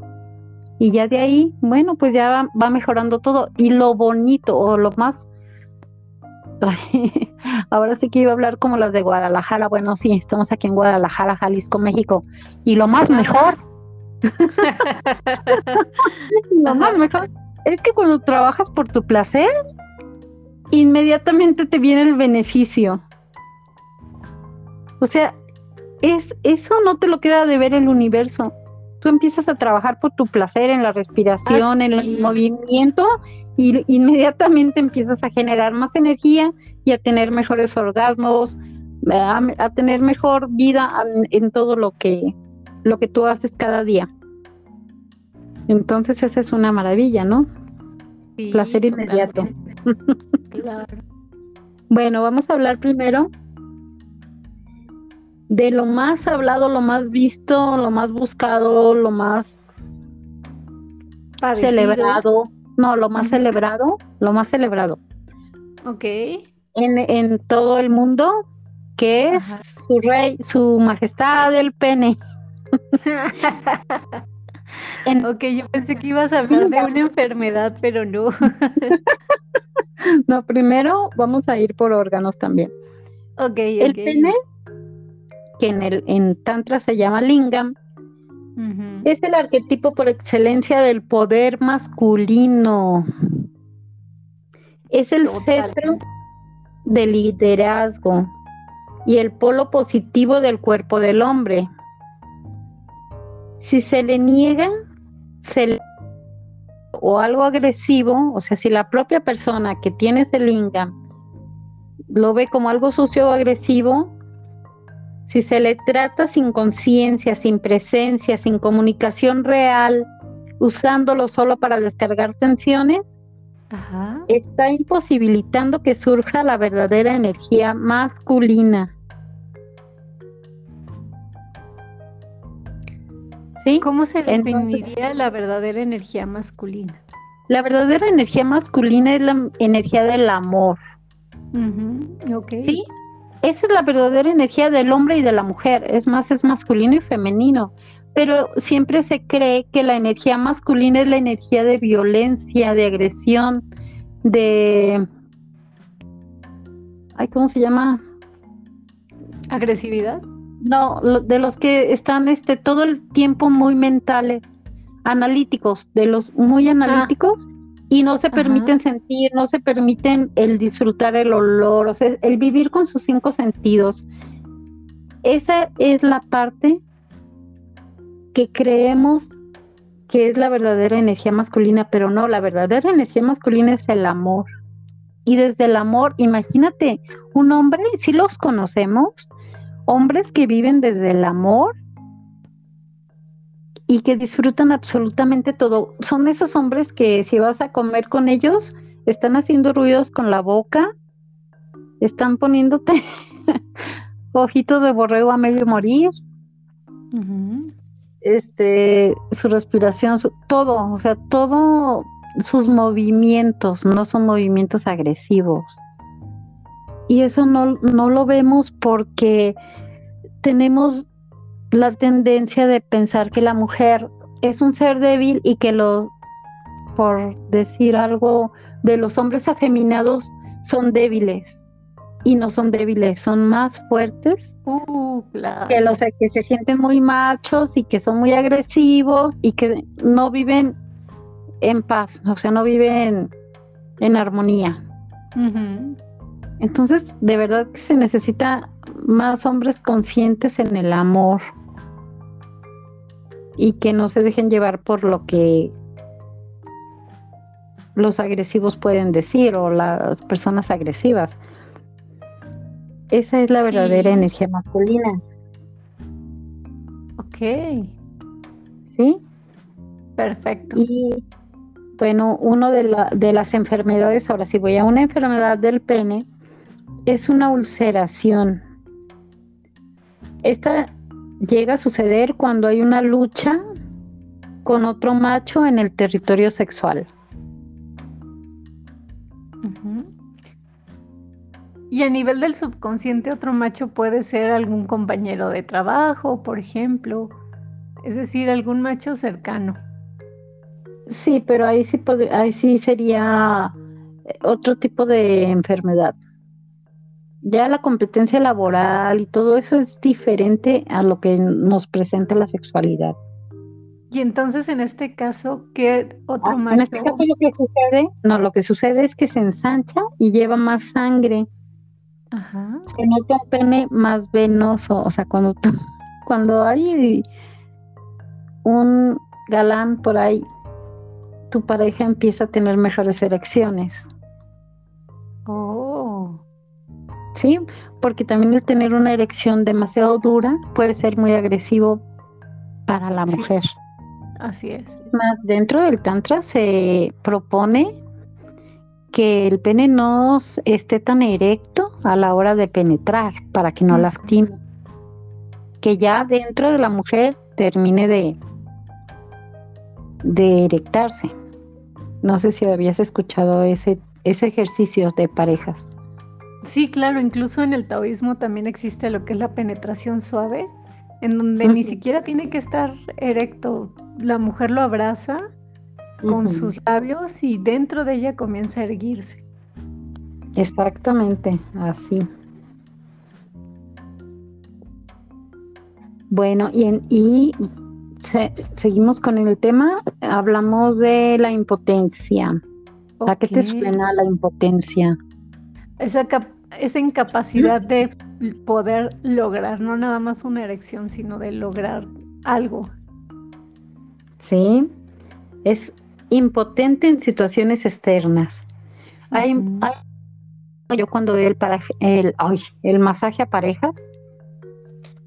y ya de ahí, bueno, pues ya va, mejorando todo. Y lo bonito o lo más... [LAUGHS] ahora sí que iba a hablar como las de Guadalajara. Bueno, sí, estamos aquí en Guadalajara, Jalisco, México. Y lo más mejor... [LAUGHS] lo más mejor es que cuando trabajas por tu placer, inmediatamente te viene el beneficio. O sea, es, eso no te lo queda de ver el universo tú empiezas a trabajar por tu placer en la respiración, en el movimiento y inmediatamente empiezas a generar más energía y a tener mejores orgasmos, a, tener mejor vida en, todo lo que lo que tú haces cada día. Entonces esa es una maravilla, ¿no? placer inmediato. [LAUGHS] claro. bueno, vamos a hablar primero de lo más hablado, lo más visto, lo más buscado, lo más celebrado. No, lo más celebrado, lo más celebrado. Ok. En, todo el mundo, que es su rey, su majestad el pene. [LAUGHS] ok, yo pensé que ibas a hablar de una enfermedad, pero no. [LAUGHS] no, primero vamos a ir por órganos también. Ok, El pene que en, el, en Tantra se llama Lingam, es el arquetipo por excelencia del poder masculino. Es el centro del liderazgo y el polo positivo del cuerpo del hombre. Si se le niega se o algo agresivo, o sea, si la propia persona que tiene ese lingam lo ve como algo sucio o agresivo, si se le trata sin conciencia, sin presencia, sin comunicación real, usándolo solo para descargar tensiones, está imposibilitando que surja la verdadera energía masculina. ¿Cómo se definiría la verdadera energía masculina? La verdadera energía masculina es la energía del amor. ¿Sí? Esa es la verdadera energía del hombre y de la mujer, es más, es masculino y femenino, pero siempre se cree que la energía masculina es la energía de violencia, de agresión, de... Ay, ¿cómo se llama? ¿Agresividad? No, de los que están este todo el tiempo muy mentales, analíticos, de los muy ah. Y no se permiten sentir, no se permiten el disfrutar el olor, o sea, el vivir con sus cinco sentidos. Esa es la parte que creemos que es la verdadera energía masculina, pero no, la verdadera energía masculina es el amor. Y desde el amor, imagínate, un hombre, si los conocemos, hombres que viven desde el amor y que disfrutan absolutamente todo. Son esos hombres que si vas a comer con ellos, están haciendo ruidos con la boca, están poniéndote [LAUGHS] ojitos de borrego a medio morir. Este, su respiración, todo, o sea, todo sus movimientos no son movimientos agresivos. Y eso no, no lo vemos porque tenemos la tendencia de pensar que la mujer es un ser débil y que los, por decir algo, de los hombres afeminados son débiles. Y no son débiles, son más fuertes uh, que los que se sienten muy machos y que son muy agresivos y que no viven en paz, o sea, no viven en armonía. Entonces, de verdad que se necesita más hombres conscientes en el amor y que no se dejen llevar por lo que los agresivos pueden decir o las personas agresivas. Esa es la verdadera energía masculina. Ok. ¿Sí? Perfecto. Y bueno, uno de, de las enfermedades, ahora sí voy a una enfermedad del pene, es una ulceración. Esta llega a suceder cuando hay una lucha con otro macho en el territorio sexual. Y a nivel del subconsciente, otro macho puede ser algún compañero de trabajo, por ejemplo, es decir, algún macho cercano. Sí, pero ahí sí, ahí sí sería otro tipo de enfermedad ya la competencia laboral y todo eso es diferente a lo que nos presenta la sexualidad. Y entonces en este caso, ¿qué otro macho? En este caso lo que sucede, no, lo que sucede es que se ensancha y lleva más sangre. Ajá. Se nota un pene más venoso, o sea, cuando [LAUGHS] cuando hay un galán por ahí, tu pareja empieza a tener mejores erecciones. ¿Sí? Porque también el tener una erección demasiado dura puede ser muy agresivo para la mujer. Así es. Más dentro del tantra se propone que el pene no esté tan erecto a la hora de penetrar para que no lastime. Que ya dentro de la mujer termine de, de erectarse. No sé si habías escuchado ese, ese ejercicio de parejas. Sí, claro, incluso en el taoísmo también existe lo que es la penetración suave, en donde ni siquiera tiene que estar erecto. La mujer lo abraza con sus labios y dentro de ella comienza a erguirse. Exactamente, así. Bueno, y, y seguimos con el tema. Hablamos de la impotencia. ¿A qué te suena la impotencia? Esa, esa incapacidad de poder lograr, no nada más una erección, sino de lograr algo. Sí, es impotente en situaciones externas. Hay, yo cuando veo el, el, el masaje a parejas,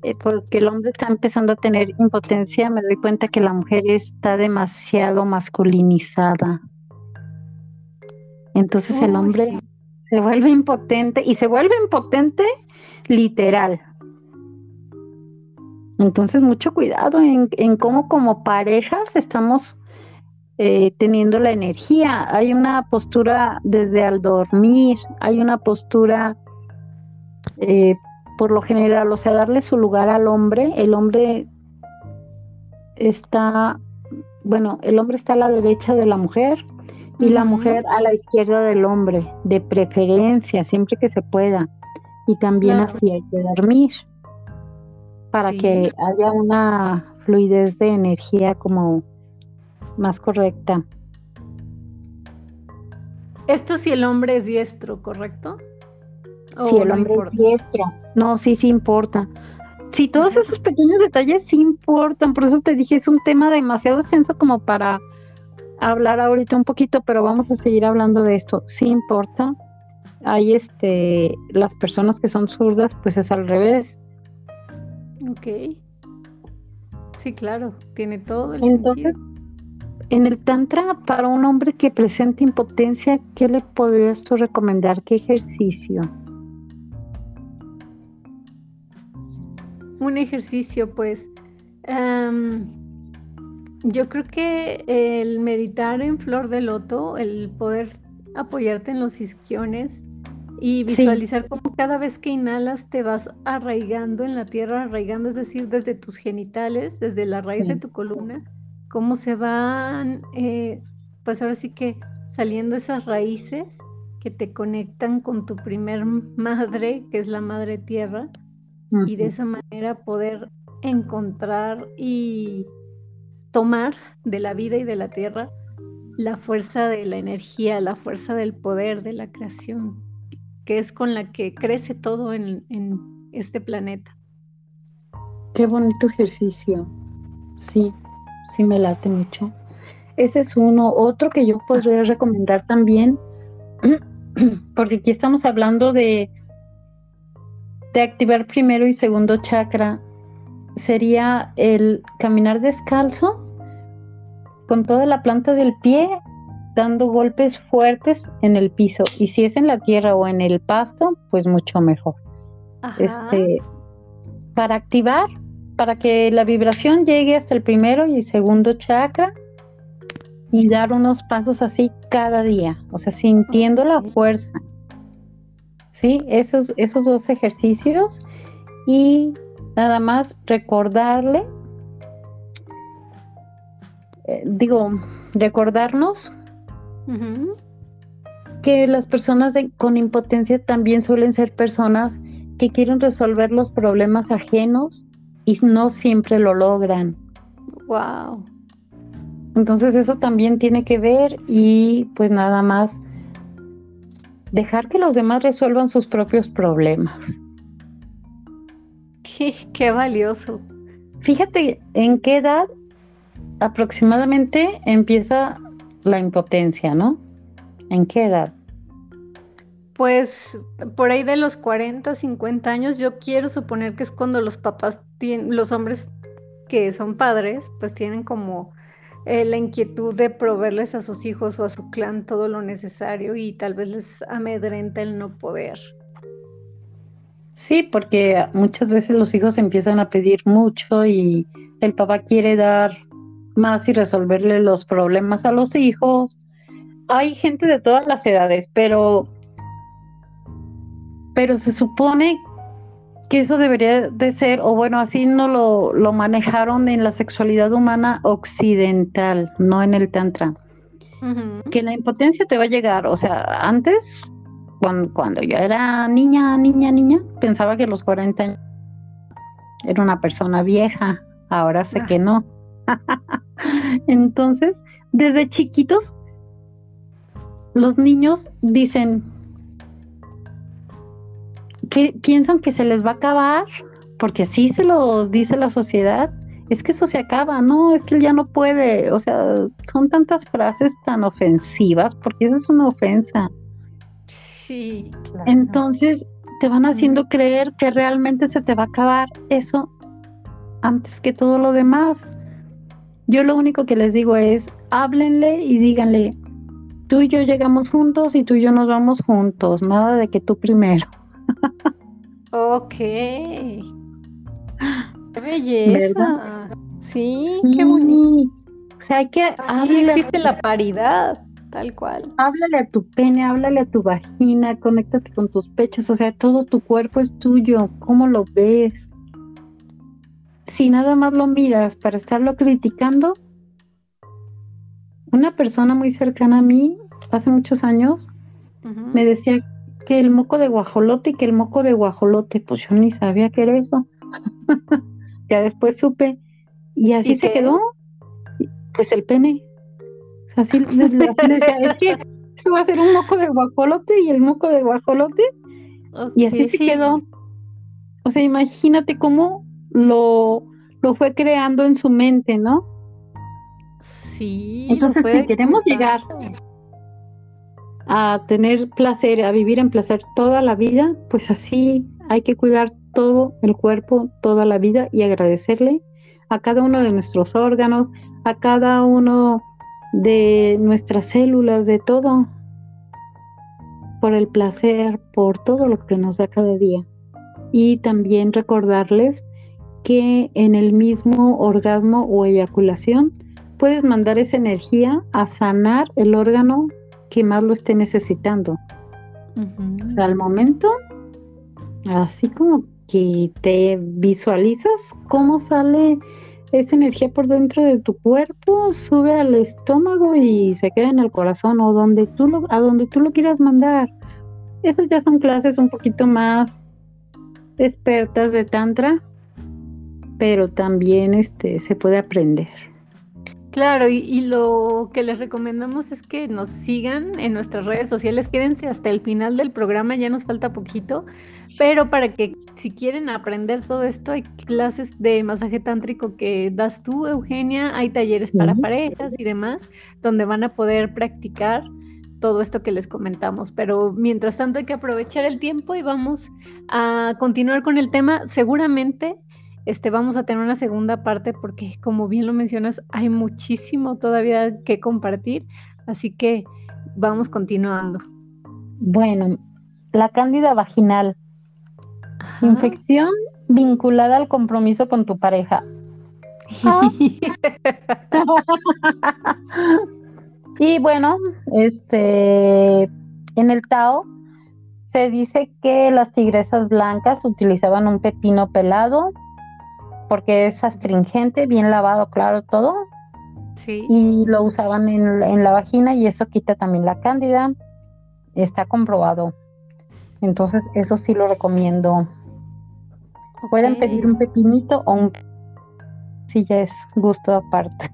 eh, porque el hombre está empezando a tener impotencia, me doy cuenta que la mujer está demasiado masculinizada. Entonces el hombre se vuelve impotente y se vuelve impotente literal. Entonces, mucho cuidado en, cómo como parejas estamos eh, teniendo la energía. Hay una postura desde al dormir, hay una postura eh, por lo general, o sea, darle su lugar al hombre. El hombre está, bueno, el hombre está a la derecha de la mujer y la mujer a la izquierda del hombre, de preferencia, siempre que se pueda. Y también así hay que dormir para que haya una fluidez de energía como más correcta. Esto si el hombre es diestro, ¿correcto? Si el hombre es diestro. No, sí, sí importa. Sí, todos esos pequeños detalles sí importan, por eso te dije, es un tema demasiado extenso como para hablar ahorita un poquito, pero vamos a seguir hablando de esto. Sí importa. Hay este, las personas que son zurdas, pues es al revés. Ok. Sí, claro, tiene todo el Entonces, en el Tantra, para un hombre que presenta impotencia, ¿qué le podrías tú recomendar? ¿Qué ejercicio? Un ejercicio, pues. Yo creo que el meditar en flor de loto, el poder apoyarte en los isquiones y visualizar cómo cada vez que inhalas te vas arraigando en la tierra, arraigando, es decir, desde tus genitales, desde la raíz de tu columna, cómo se van, eh, pues ahora sí que saliendo esas raíces que te conectan con tu primer madre, que es la madre tierra, y de esa manera poder encontrar y tomar de la vida y de la tierra la fuerza de la energía, la fuerza del poder de la creación, que es con la que crece todo en, este planeta. Qué bonito ejercicio. Sí, sí me late mucho. Ese es uno. Otro que yo podría recomendar también, [CLEARS THROAT] porque aquí estamos hablando de, de activar primero y segundo chakra, sería el caminar descalzo con toda la planta del pie dando golpes fuertes en el piso y si es en la tierra o en el pasto, pues mucho mejor. Este para activar, para que la vibración llegue hasta el primero y segundo chakra y dar unos pasos así cada día, o sea, sintiendo la fuerza. Sí, esos esos dos ejercicios y nada más recordarle eh, digo, recordarnos que las personas con impotencia también suelen ser personas que quieren resolver los problemas ajenos y no siempre lo logran. Wow. Entonces eso también tiene que ver y pues nada más dejar que los demás resuelvan sus propios problemas. Qué, [LAUGHS] qué valioso. Fíjate en qué edad aproximadamente empieza la impotencia, ¿no? ¿En qué edad? Pues por ahí de los 40, 50 años, yo quiero suponer que es cuando los papás tienen, los hombres que son padres, pues tienen como eh, la inquietud de proveerles a sus hijos o a su clan todo lo necesario y tal vez les amedrenta el no poder. Sí, porque muchas veces los hijos empiezan a pedir mucho y el papá quiere dar más y resolverle los problemas a los hijos. Hay gente de todas las edades, pero pero se supone que eso debería de ser, o bueno, así no lo, lo manejaron en la sexualidad humana occidental, no en el tantra. Que la impotencia te va a llegar, o sea, antes, cuando, cuando yo era niña, niña, niña, pensaba que a los 40 años era una persona vieja, ahora sé ah. que no. [LAUGHS] Entonces, desde chiquitos, los niños dicen que piensan que se les va a acabar, porque así se los dice la sociedad. Es que eso se acaba, no, es que él ya no puede. O sea, son tantas frases tan ofensivas, porque eso es una ofensa. Sí. Entonces, te van haciendo creer que realmente se te va a acabar eso antes que todo lo demás. Yo lo único que les digo es, háblenle y díganle, tú y yo llegamos juntos y tú y yo nos vamos juntos, nada de que tú primero. ok. Qué belleza. Sí, qué bonito. O sea, hay que existe la paridad, tal cual. Háblale a tu pene, háblale a tu vagina, conéctate con tus pechos, o sea, todo tu cuerpo es tuyo, ¿cómo lo ves? Si nada más lo miras para estarlo criticando, una persona muy cercana a mí, hace muchos años, me decía que el moco de guajolote y que el moco de guajolote, pues yo ni sabía que era eso. [LAUGHS] ya después supe. Y así se quedó. Pues el pene. así, decía, es que esto va a ser un moco de guajolote y el moco de guajolote. Y así se quedó. O sea, imagínate cómo lo, lo fue creando en su mente, ¿no? Sí. Entonces, si queremos llegar a tener placer, a vivir en placer toda la vida, pues así hay que cuidar todo el cuerpo, toda la vida y agradecerle a cada uno de nuestros órganos, a cada uno de nuestras células, de todo, por el placer, por todo lo que nos da cada día. Y también recordarles que en el mismo orgasmo o eyaculación puedes mandar esa energía a sanar el órgano que más lo esté necesitando. O sea, al momento, así como que te visualizas cómo sale esa energía por dentro de tu cuerpo, sube al estómago y se queda en el corazón o donde tú lo, a donde tú lo quieras mandar. Esas ya son clases un poquito más expertas de tantra, pero también este se puede aprender. Claro, y, lo que les recomendamos es que nos sigan en nuestras redes sociales, quédense hasta el final del programa, ya nos falta poquito, pero para que si quieren aprender todo esto, hay clases de masaje tántrico que das tú, Eugenia, hay talleres para parejas y demás, donde van a poder practicar todo esto que les comentamos. Pero mientras tanto hay que aprovechar el tiempo y vamos a continuar con el tema. Seguramente este, vamos a tener una segunda parte porque, como bien lo mencionas, hay muchísimo todavía que compartir, así que vamos continuando. Bueno, la cándida vaginal. Infección vinculada al compromiso con tu pareja. [LAUGHS] y bueno, este en el Tao se dice que las tigresas blancas utilizaban un pepino pelado porque es astringente, bien lavado, claro, todo. Sí. Y lo usaban en, la vagina y eso quita también la cándida. Está comprobado. Entonces, eso sí lo recomiendo. Pueden pedir un pepinito o un... Si ya es gusto aparte.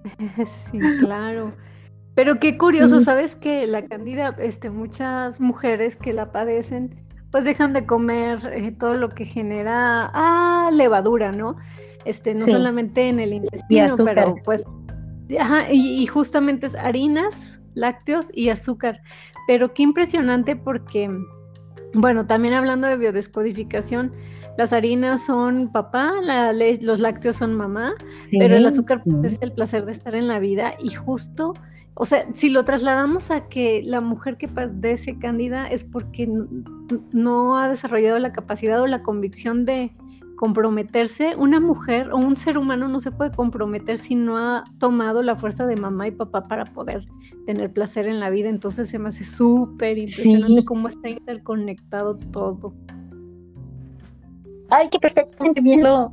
[LAUGHS] sí, claro. Pero qué curioso, ¿sabes? Que la cándida, este, muchas mujeres que la padecen, pues dejan de comer eh, todo lo que genera ah, levadura, ¿no? Este, no solamente en el intestino, pero pues, ajá, y, justamente es harinas, lácteos y azúcar. Pero qué impresionante porque, bueno, también hablando de biodescodificación, las harinas son papá, la los lácteos son mamá, pero el azúcar es el placer de estar en la vida y justo o sea, si lo trasladamos a que la mujer que padece cándida es porque no, ha desarrollado la capacidad o la convicción de comprometerse, una mujer o un ser humano no se puede comprometer si no ha tomado la fuerza de mamá y papá para poder tener placer en la vida. Entonces se me hace súper impresionante cómo está interconectado todo. Ay, que perfectamente bien lo...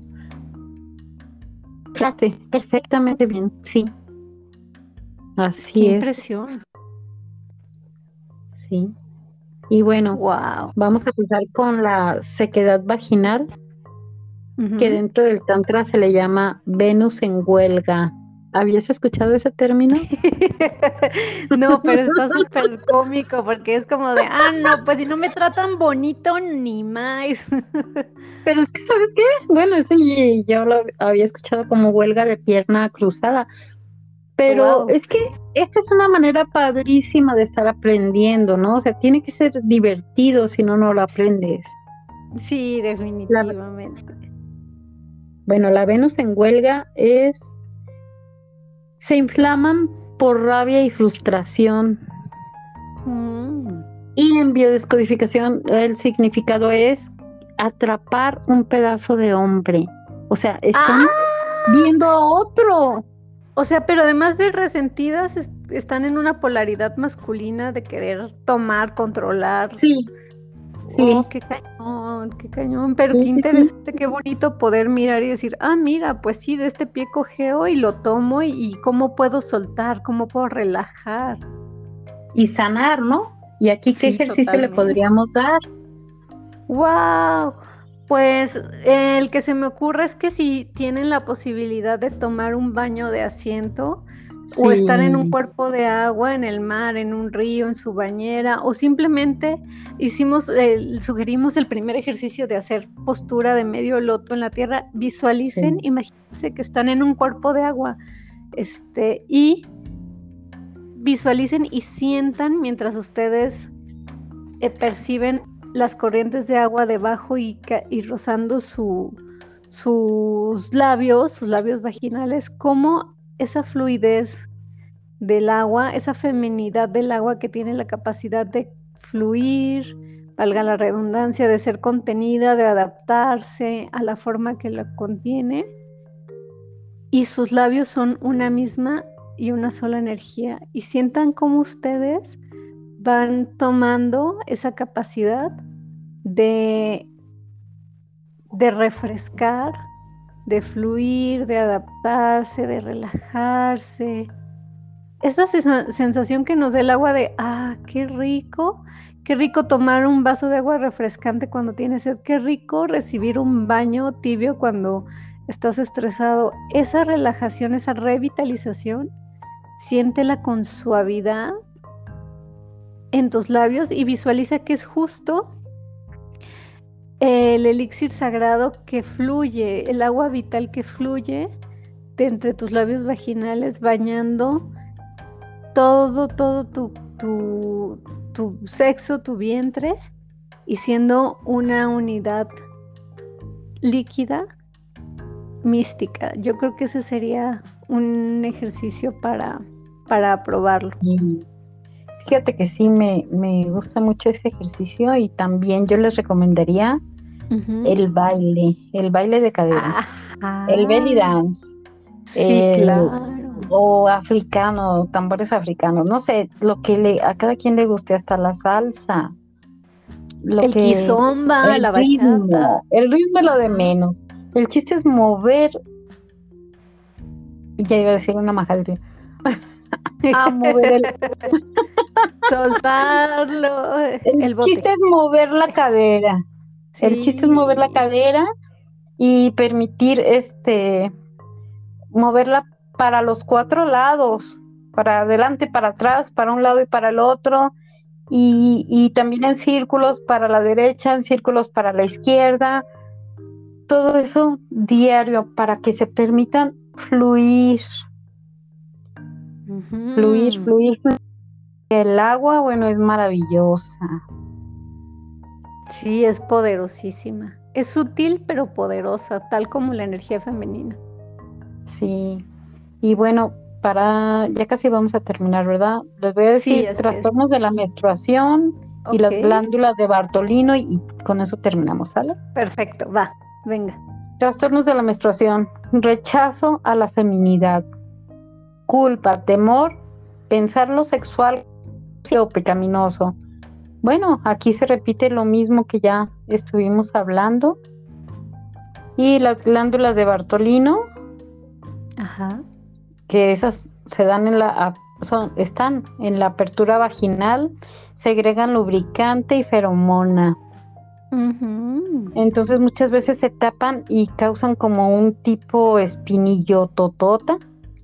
perfectamente bien, sí. Así Qué impresión. Sí. Y bueno, vamos a empezar con la sequedad vaginal, que dentro del Tantra se le llama Venus en huelga. ¿Habías escuchado ese término? [LAUGHS] no, pero está súper cómico porque es como de, ah, no, pues si no me tratan bonito ni más. [LAUGHS] pero ¿sabes qué? Bueno, eso yo lo había escuchado como huelga de pierna cruzada, pero es que esta es una manera padrísima de estar aprendiendo, ¿no? O sea, tiene que ser divertido si no, no lo aprendes. Sí, definitivamente. bueno, la Venus en huelga es... Se inflaman por rabia y frustración. Mm. Y en biodescodificación el significado es atrapar un pedazo de hombre. O sea, están ¡Ah! viendo a otro. O sea, pero además de resentidas, están en una polaridad masculina de querer tomar, controlar. Sí. Oh, qué cañón, qué cañón, pero qué interesante, qué bonito poder mirar y decir, ah, mira, pues sí, de este pie cogeo y lo tomo y, cómo puedo soltar, cómo puedo relajar. Y sanar, ¿no? Y aquí qué ejercicio le podríamos dar. ¡Wow! Pues el que se me ocurre es que si tienen la posibilidad de tomar un baño de asiento o estar en un cuerpo de agua, en el mar, en un río, en su bañera, o simplemente hicimos, sugerimos el primer ejercicio de hacer postura de medio loto en la tierra, visualicen, imagínense que están en un cuerpo de agua, este, y visualicen y sientan mientras ustedes eh, perciben las corrientes de agua debajo y, y rozando su, sus labios, sus labios vaginales, como esa fluidez del agua, esa feminidad del agua que tiene la capacidad de fluir, valga la redundancia, de ser contenida, de adaptarse a la forma que la contiene. Y sus labios son una misma y una sola energía. Y sientan como ustedes van tomando esa capacidad de, de refrescar, de fluir, de adaptarse, de relajarse. Esa sensación que nos da el agua de, ah, qué rico, qué rico tomar un vaso de agua refrescante cuando tienes sed, qué rico recibir un baño tibio cuando estás estresado. Esa relajación, esa revitalización, siéntela con suavidad en tus labios y visualiza que es justo el elixir sagrado que fluye, el agua vital que fluye de entre tus labios vaginales, bañando todo, todo tu, tu, sexo, tu vientre, y siendo una unidad líquida, mística. Yo creo que ese sería un ejercicio para, para probarlo. Fíjate que sí, me, me gusta mucho ese ejercicio y también yo les recomendaría el baile, el baile de cadera, el belly dance. Sí, claro. O africano, tambores africanos, no sé, lo que le, a cada quien le guste, hasta la salsa. el que, kizomba, la bachata. el ritmo es lo de menos. El chiste es mover. Ya iba a decir una majadera. A mover el... [LAUGHS] soltarlo. El, chiste es mover la cadera. El chiste es mover la cadera y permitir este moverla para los cuatro lados, para adelante, para atrás, para un lado y para el otro, y, y también en círculos para la derecha, en círculos para la izquierda, todo eso diario para que se permitan fluir, fluir, fluir, fluir. El agua, bueno, es maravillosa. Sí, es poderosísima. Es sutil pero poderosa, tal como la energía femenina. Sí. Y bueno, para ya casi vamos a terminar, ¿verdad? Les voy a decir trastornos de la menstruación y las glándulas de Bartolino y, con eso terminamos, ¿sale? Perfecto, va, venga. Trastornos de la menstruación, rechazo a la feminidad, culpa, temor, pensar lo sexual o pecaminoso, bueno, aquí se repite lo mismo que ya estuvimos hablando. Y las glándulas de Bartolino, Ajá. que esas se dan en la son, están en la apertura vaginal, segregan lubricante y feromona. Entonces muchas veces se tapan y causan como un tipo espinillo totota,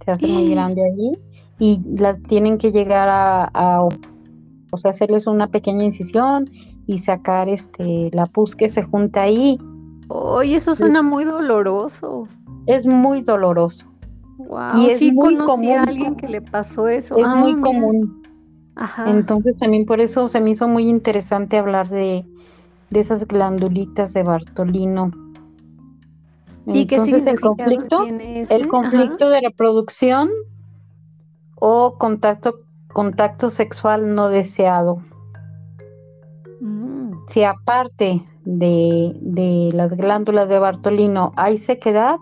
se hace muy grande allí y las tienen que llegar a, a o sea, hacerles una pequeña incisión y sacar este la pus que se junta ahí. Oye, eso suena muy doloroso. Es muy doloroso. Wow, y es sí muy común. a alguien que le pasó eso. Es ah, muy común. Ajá. Entonces también por eso se me hizo muy interesante hablar de, de esas glandulitas de Bartolino. ¿Y Entonces qué el conflicto, el conflicto de reproducción o contacto contacto sexual no deseado. Mm. Si aparte de, las glándulas de Bartolino hay sequedad,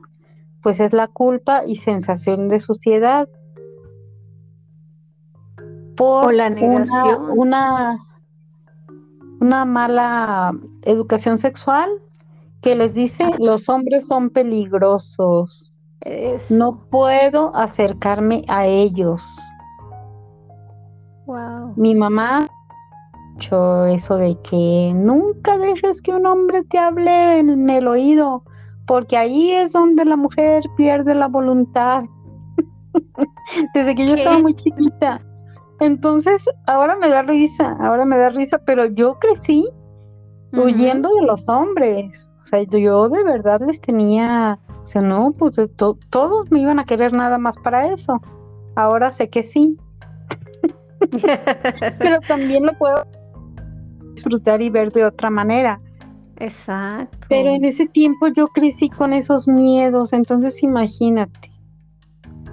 pues es la culpa y sensación de suciedad. Por la negación. Una, una, mala educación sexual que les dice los hombres son peligrosos. No puedo acercarme a ellos. Mi mamá hecho eso de que nunca dejes que un hombre te hable en el oído, porque ahí es donde la mujer pierde la voluntad. [LAUGHS] Desde que yo estaba muy chiquita. Entonces, ahora me da risa, ahora me da risa, pero yo crecí huyendo de los hombres. O sea, yo de verdad les tenía, o sea, no, pues todos me iban a querer nada más para eso. Ahora sé que sí, [LAUGHS] pero también lo puedo disfrutar y ver de otra manera. Exacto. Pero en ese tiempo yo crecí con esos miedos, entonces imagínate.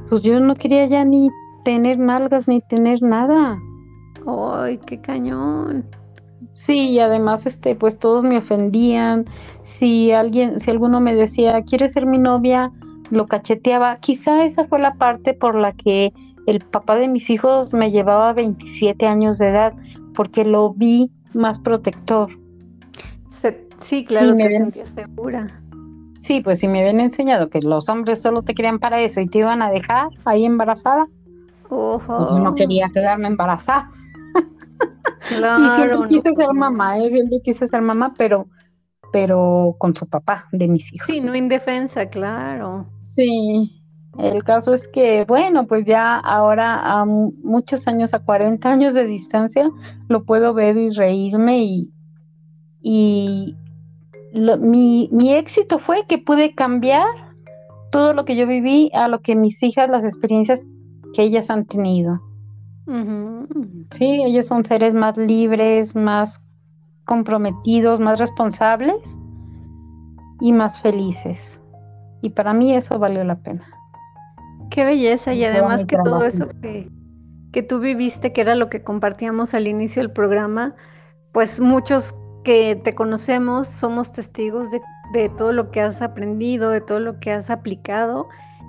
Pues yo no quería ya ni tener nalgas ni tener nada. ¡Ay, qué cañón! Sí, y además este pues todos me ofendían. Si alguien si alguno me decía, "¿Quieres ser mi novia?", lo cacheteaba. Quizá esa fue la parte por la que el papá de mis hijos me llevaba 27 años de edad, porque lo vi más protector. sí, claro, me te segura. Sí, pues si me habían enseñado que los hombres solo te querían para eso y te iban a dejar ahí embarazada, pues yo no quería quedarme embarazada. Claro. [LAUGHS] y siempre quise ser mamá, ¿eh? siempre quise ser mamá, pero pero con su papá de mis hijos. Sí, no indefensa, claro. Sí, el caso es que, bueno, pues ya ahora a muchos años, a 40 años de distancia, lo puedo ver y reírme y, y mi, mi éxito fue que pude cambiar todo lo que yo viví a lo que mis hijas, las experiencias que ellas han tenido. Sí, ellos son seres más libres, más comprometidos, más responsables y más felices. Y para mí eso valió la pena. Qué belleza y además que todo eso que, que tú viviste, que era lo que compartíamos al inicio del programa, pues muchos que te conocemos somos testigos de, de, todo lo que has aprendido, de todo lo que has aplicado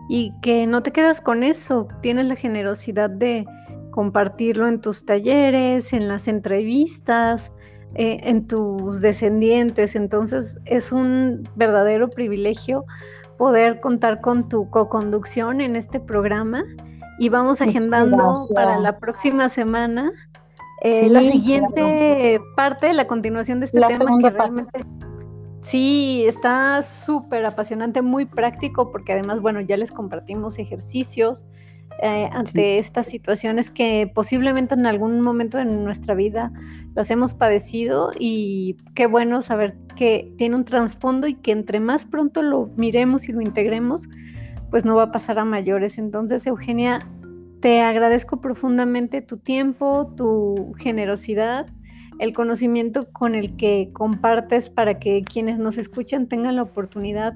y que no te quedas con eso, tienes la generosidad de compartirlo en tus talleres, en las entrevistas, eh, en tus descendientes. Entonces es un verdadero privilegio poder contar con tu co-conducción en este programa y vamos agendando para la próxima semana eh, la siguiente parte, la continuación de este tema que realmente sí está súper apasionante, muy práctico porque además, bueno, ya les compartimos ejercicios, eh, ante estas situaciones que posiblemente en algún momento de nuestra vida las hemos padecido y qué bueno saber que tiene un trasfondo y que entre más pronto lo miremos y lo integremos, pues no va a pasar a mayores. Entonces, Eugenia, te agradezco profundamente tu tiempo, tu generosidad, el conocimiento con el que compartes para que quienes nos escuchan tengan la oportunidad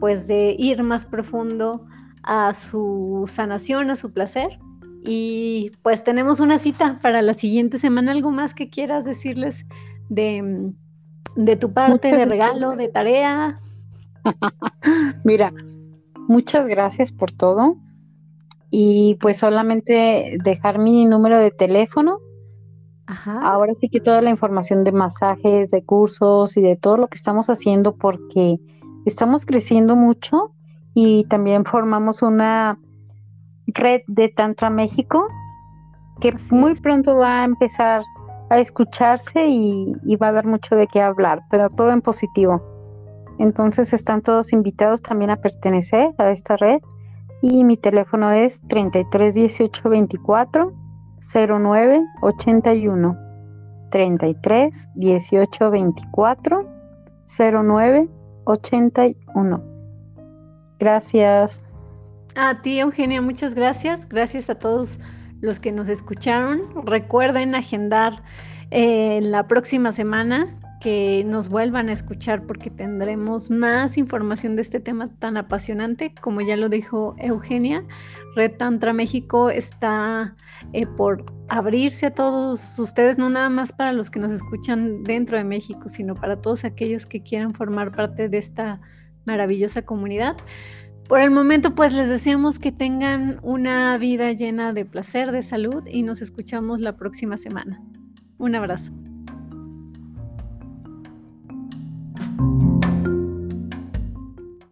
pues de ir más profundo a su sanación, a su placer. Y pues tenemos una cita para la siguiente semana. ¿Algo más que quieras decirles de, de tu parte, de regalo, de tarea? [LAUGHS] Mira, muchas gracias por todo. Y pues solamente dejar mi número de teléfono. Ahora sí que toda la información de masajes, de cursos y de todo lo que estamos haciendo porque estamos creciendo mucho y también formamos una red de Tantra México que muy pronto va a empezar a escucharse y, va a haber mucho de qué hablar, pero todo en positivo. Entonces están todos invitados también a pertenecer a esta red y mi teléfono es 33 18 24 09 81 33 18 24 09 81 Gracias. A ti, Eugenia, muchas gracias. Gracias a todos los que nos escucharon. Recuerden agendar eh, la próxima semana que nos vuelvan a escuchar porque tendremos más información de este tema tan apasionante. Como ya lo dijo Eugenia, Red Tantra México está eh, por abrirse a todos ustedes, no nada más para los que nos escuchan dentro de México, sino para todos aquellos que quieran formar parte de esta maravillosa comunidad. Por el momento, pues les deseamos que tengan una vida llena de placer, de salud y nos escuchamos la próxima semana. Un abrazo.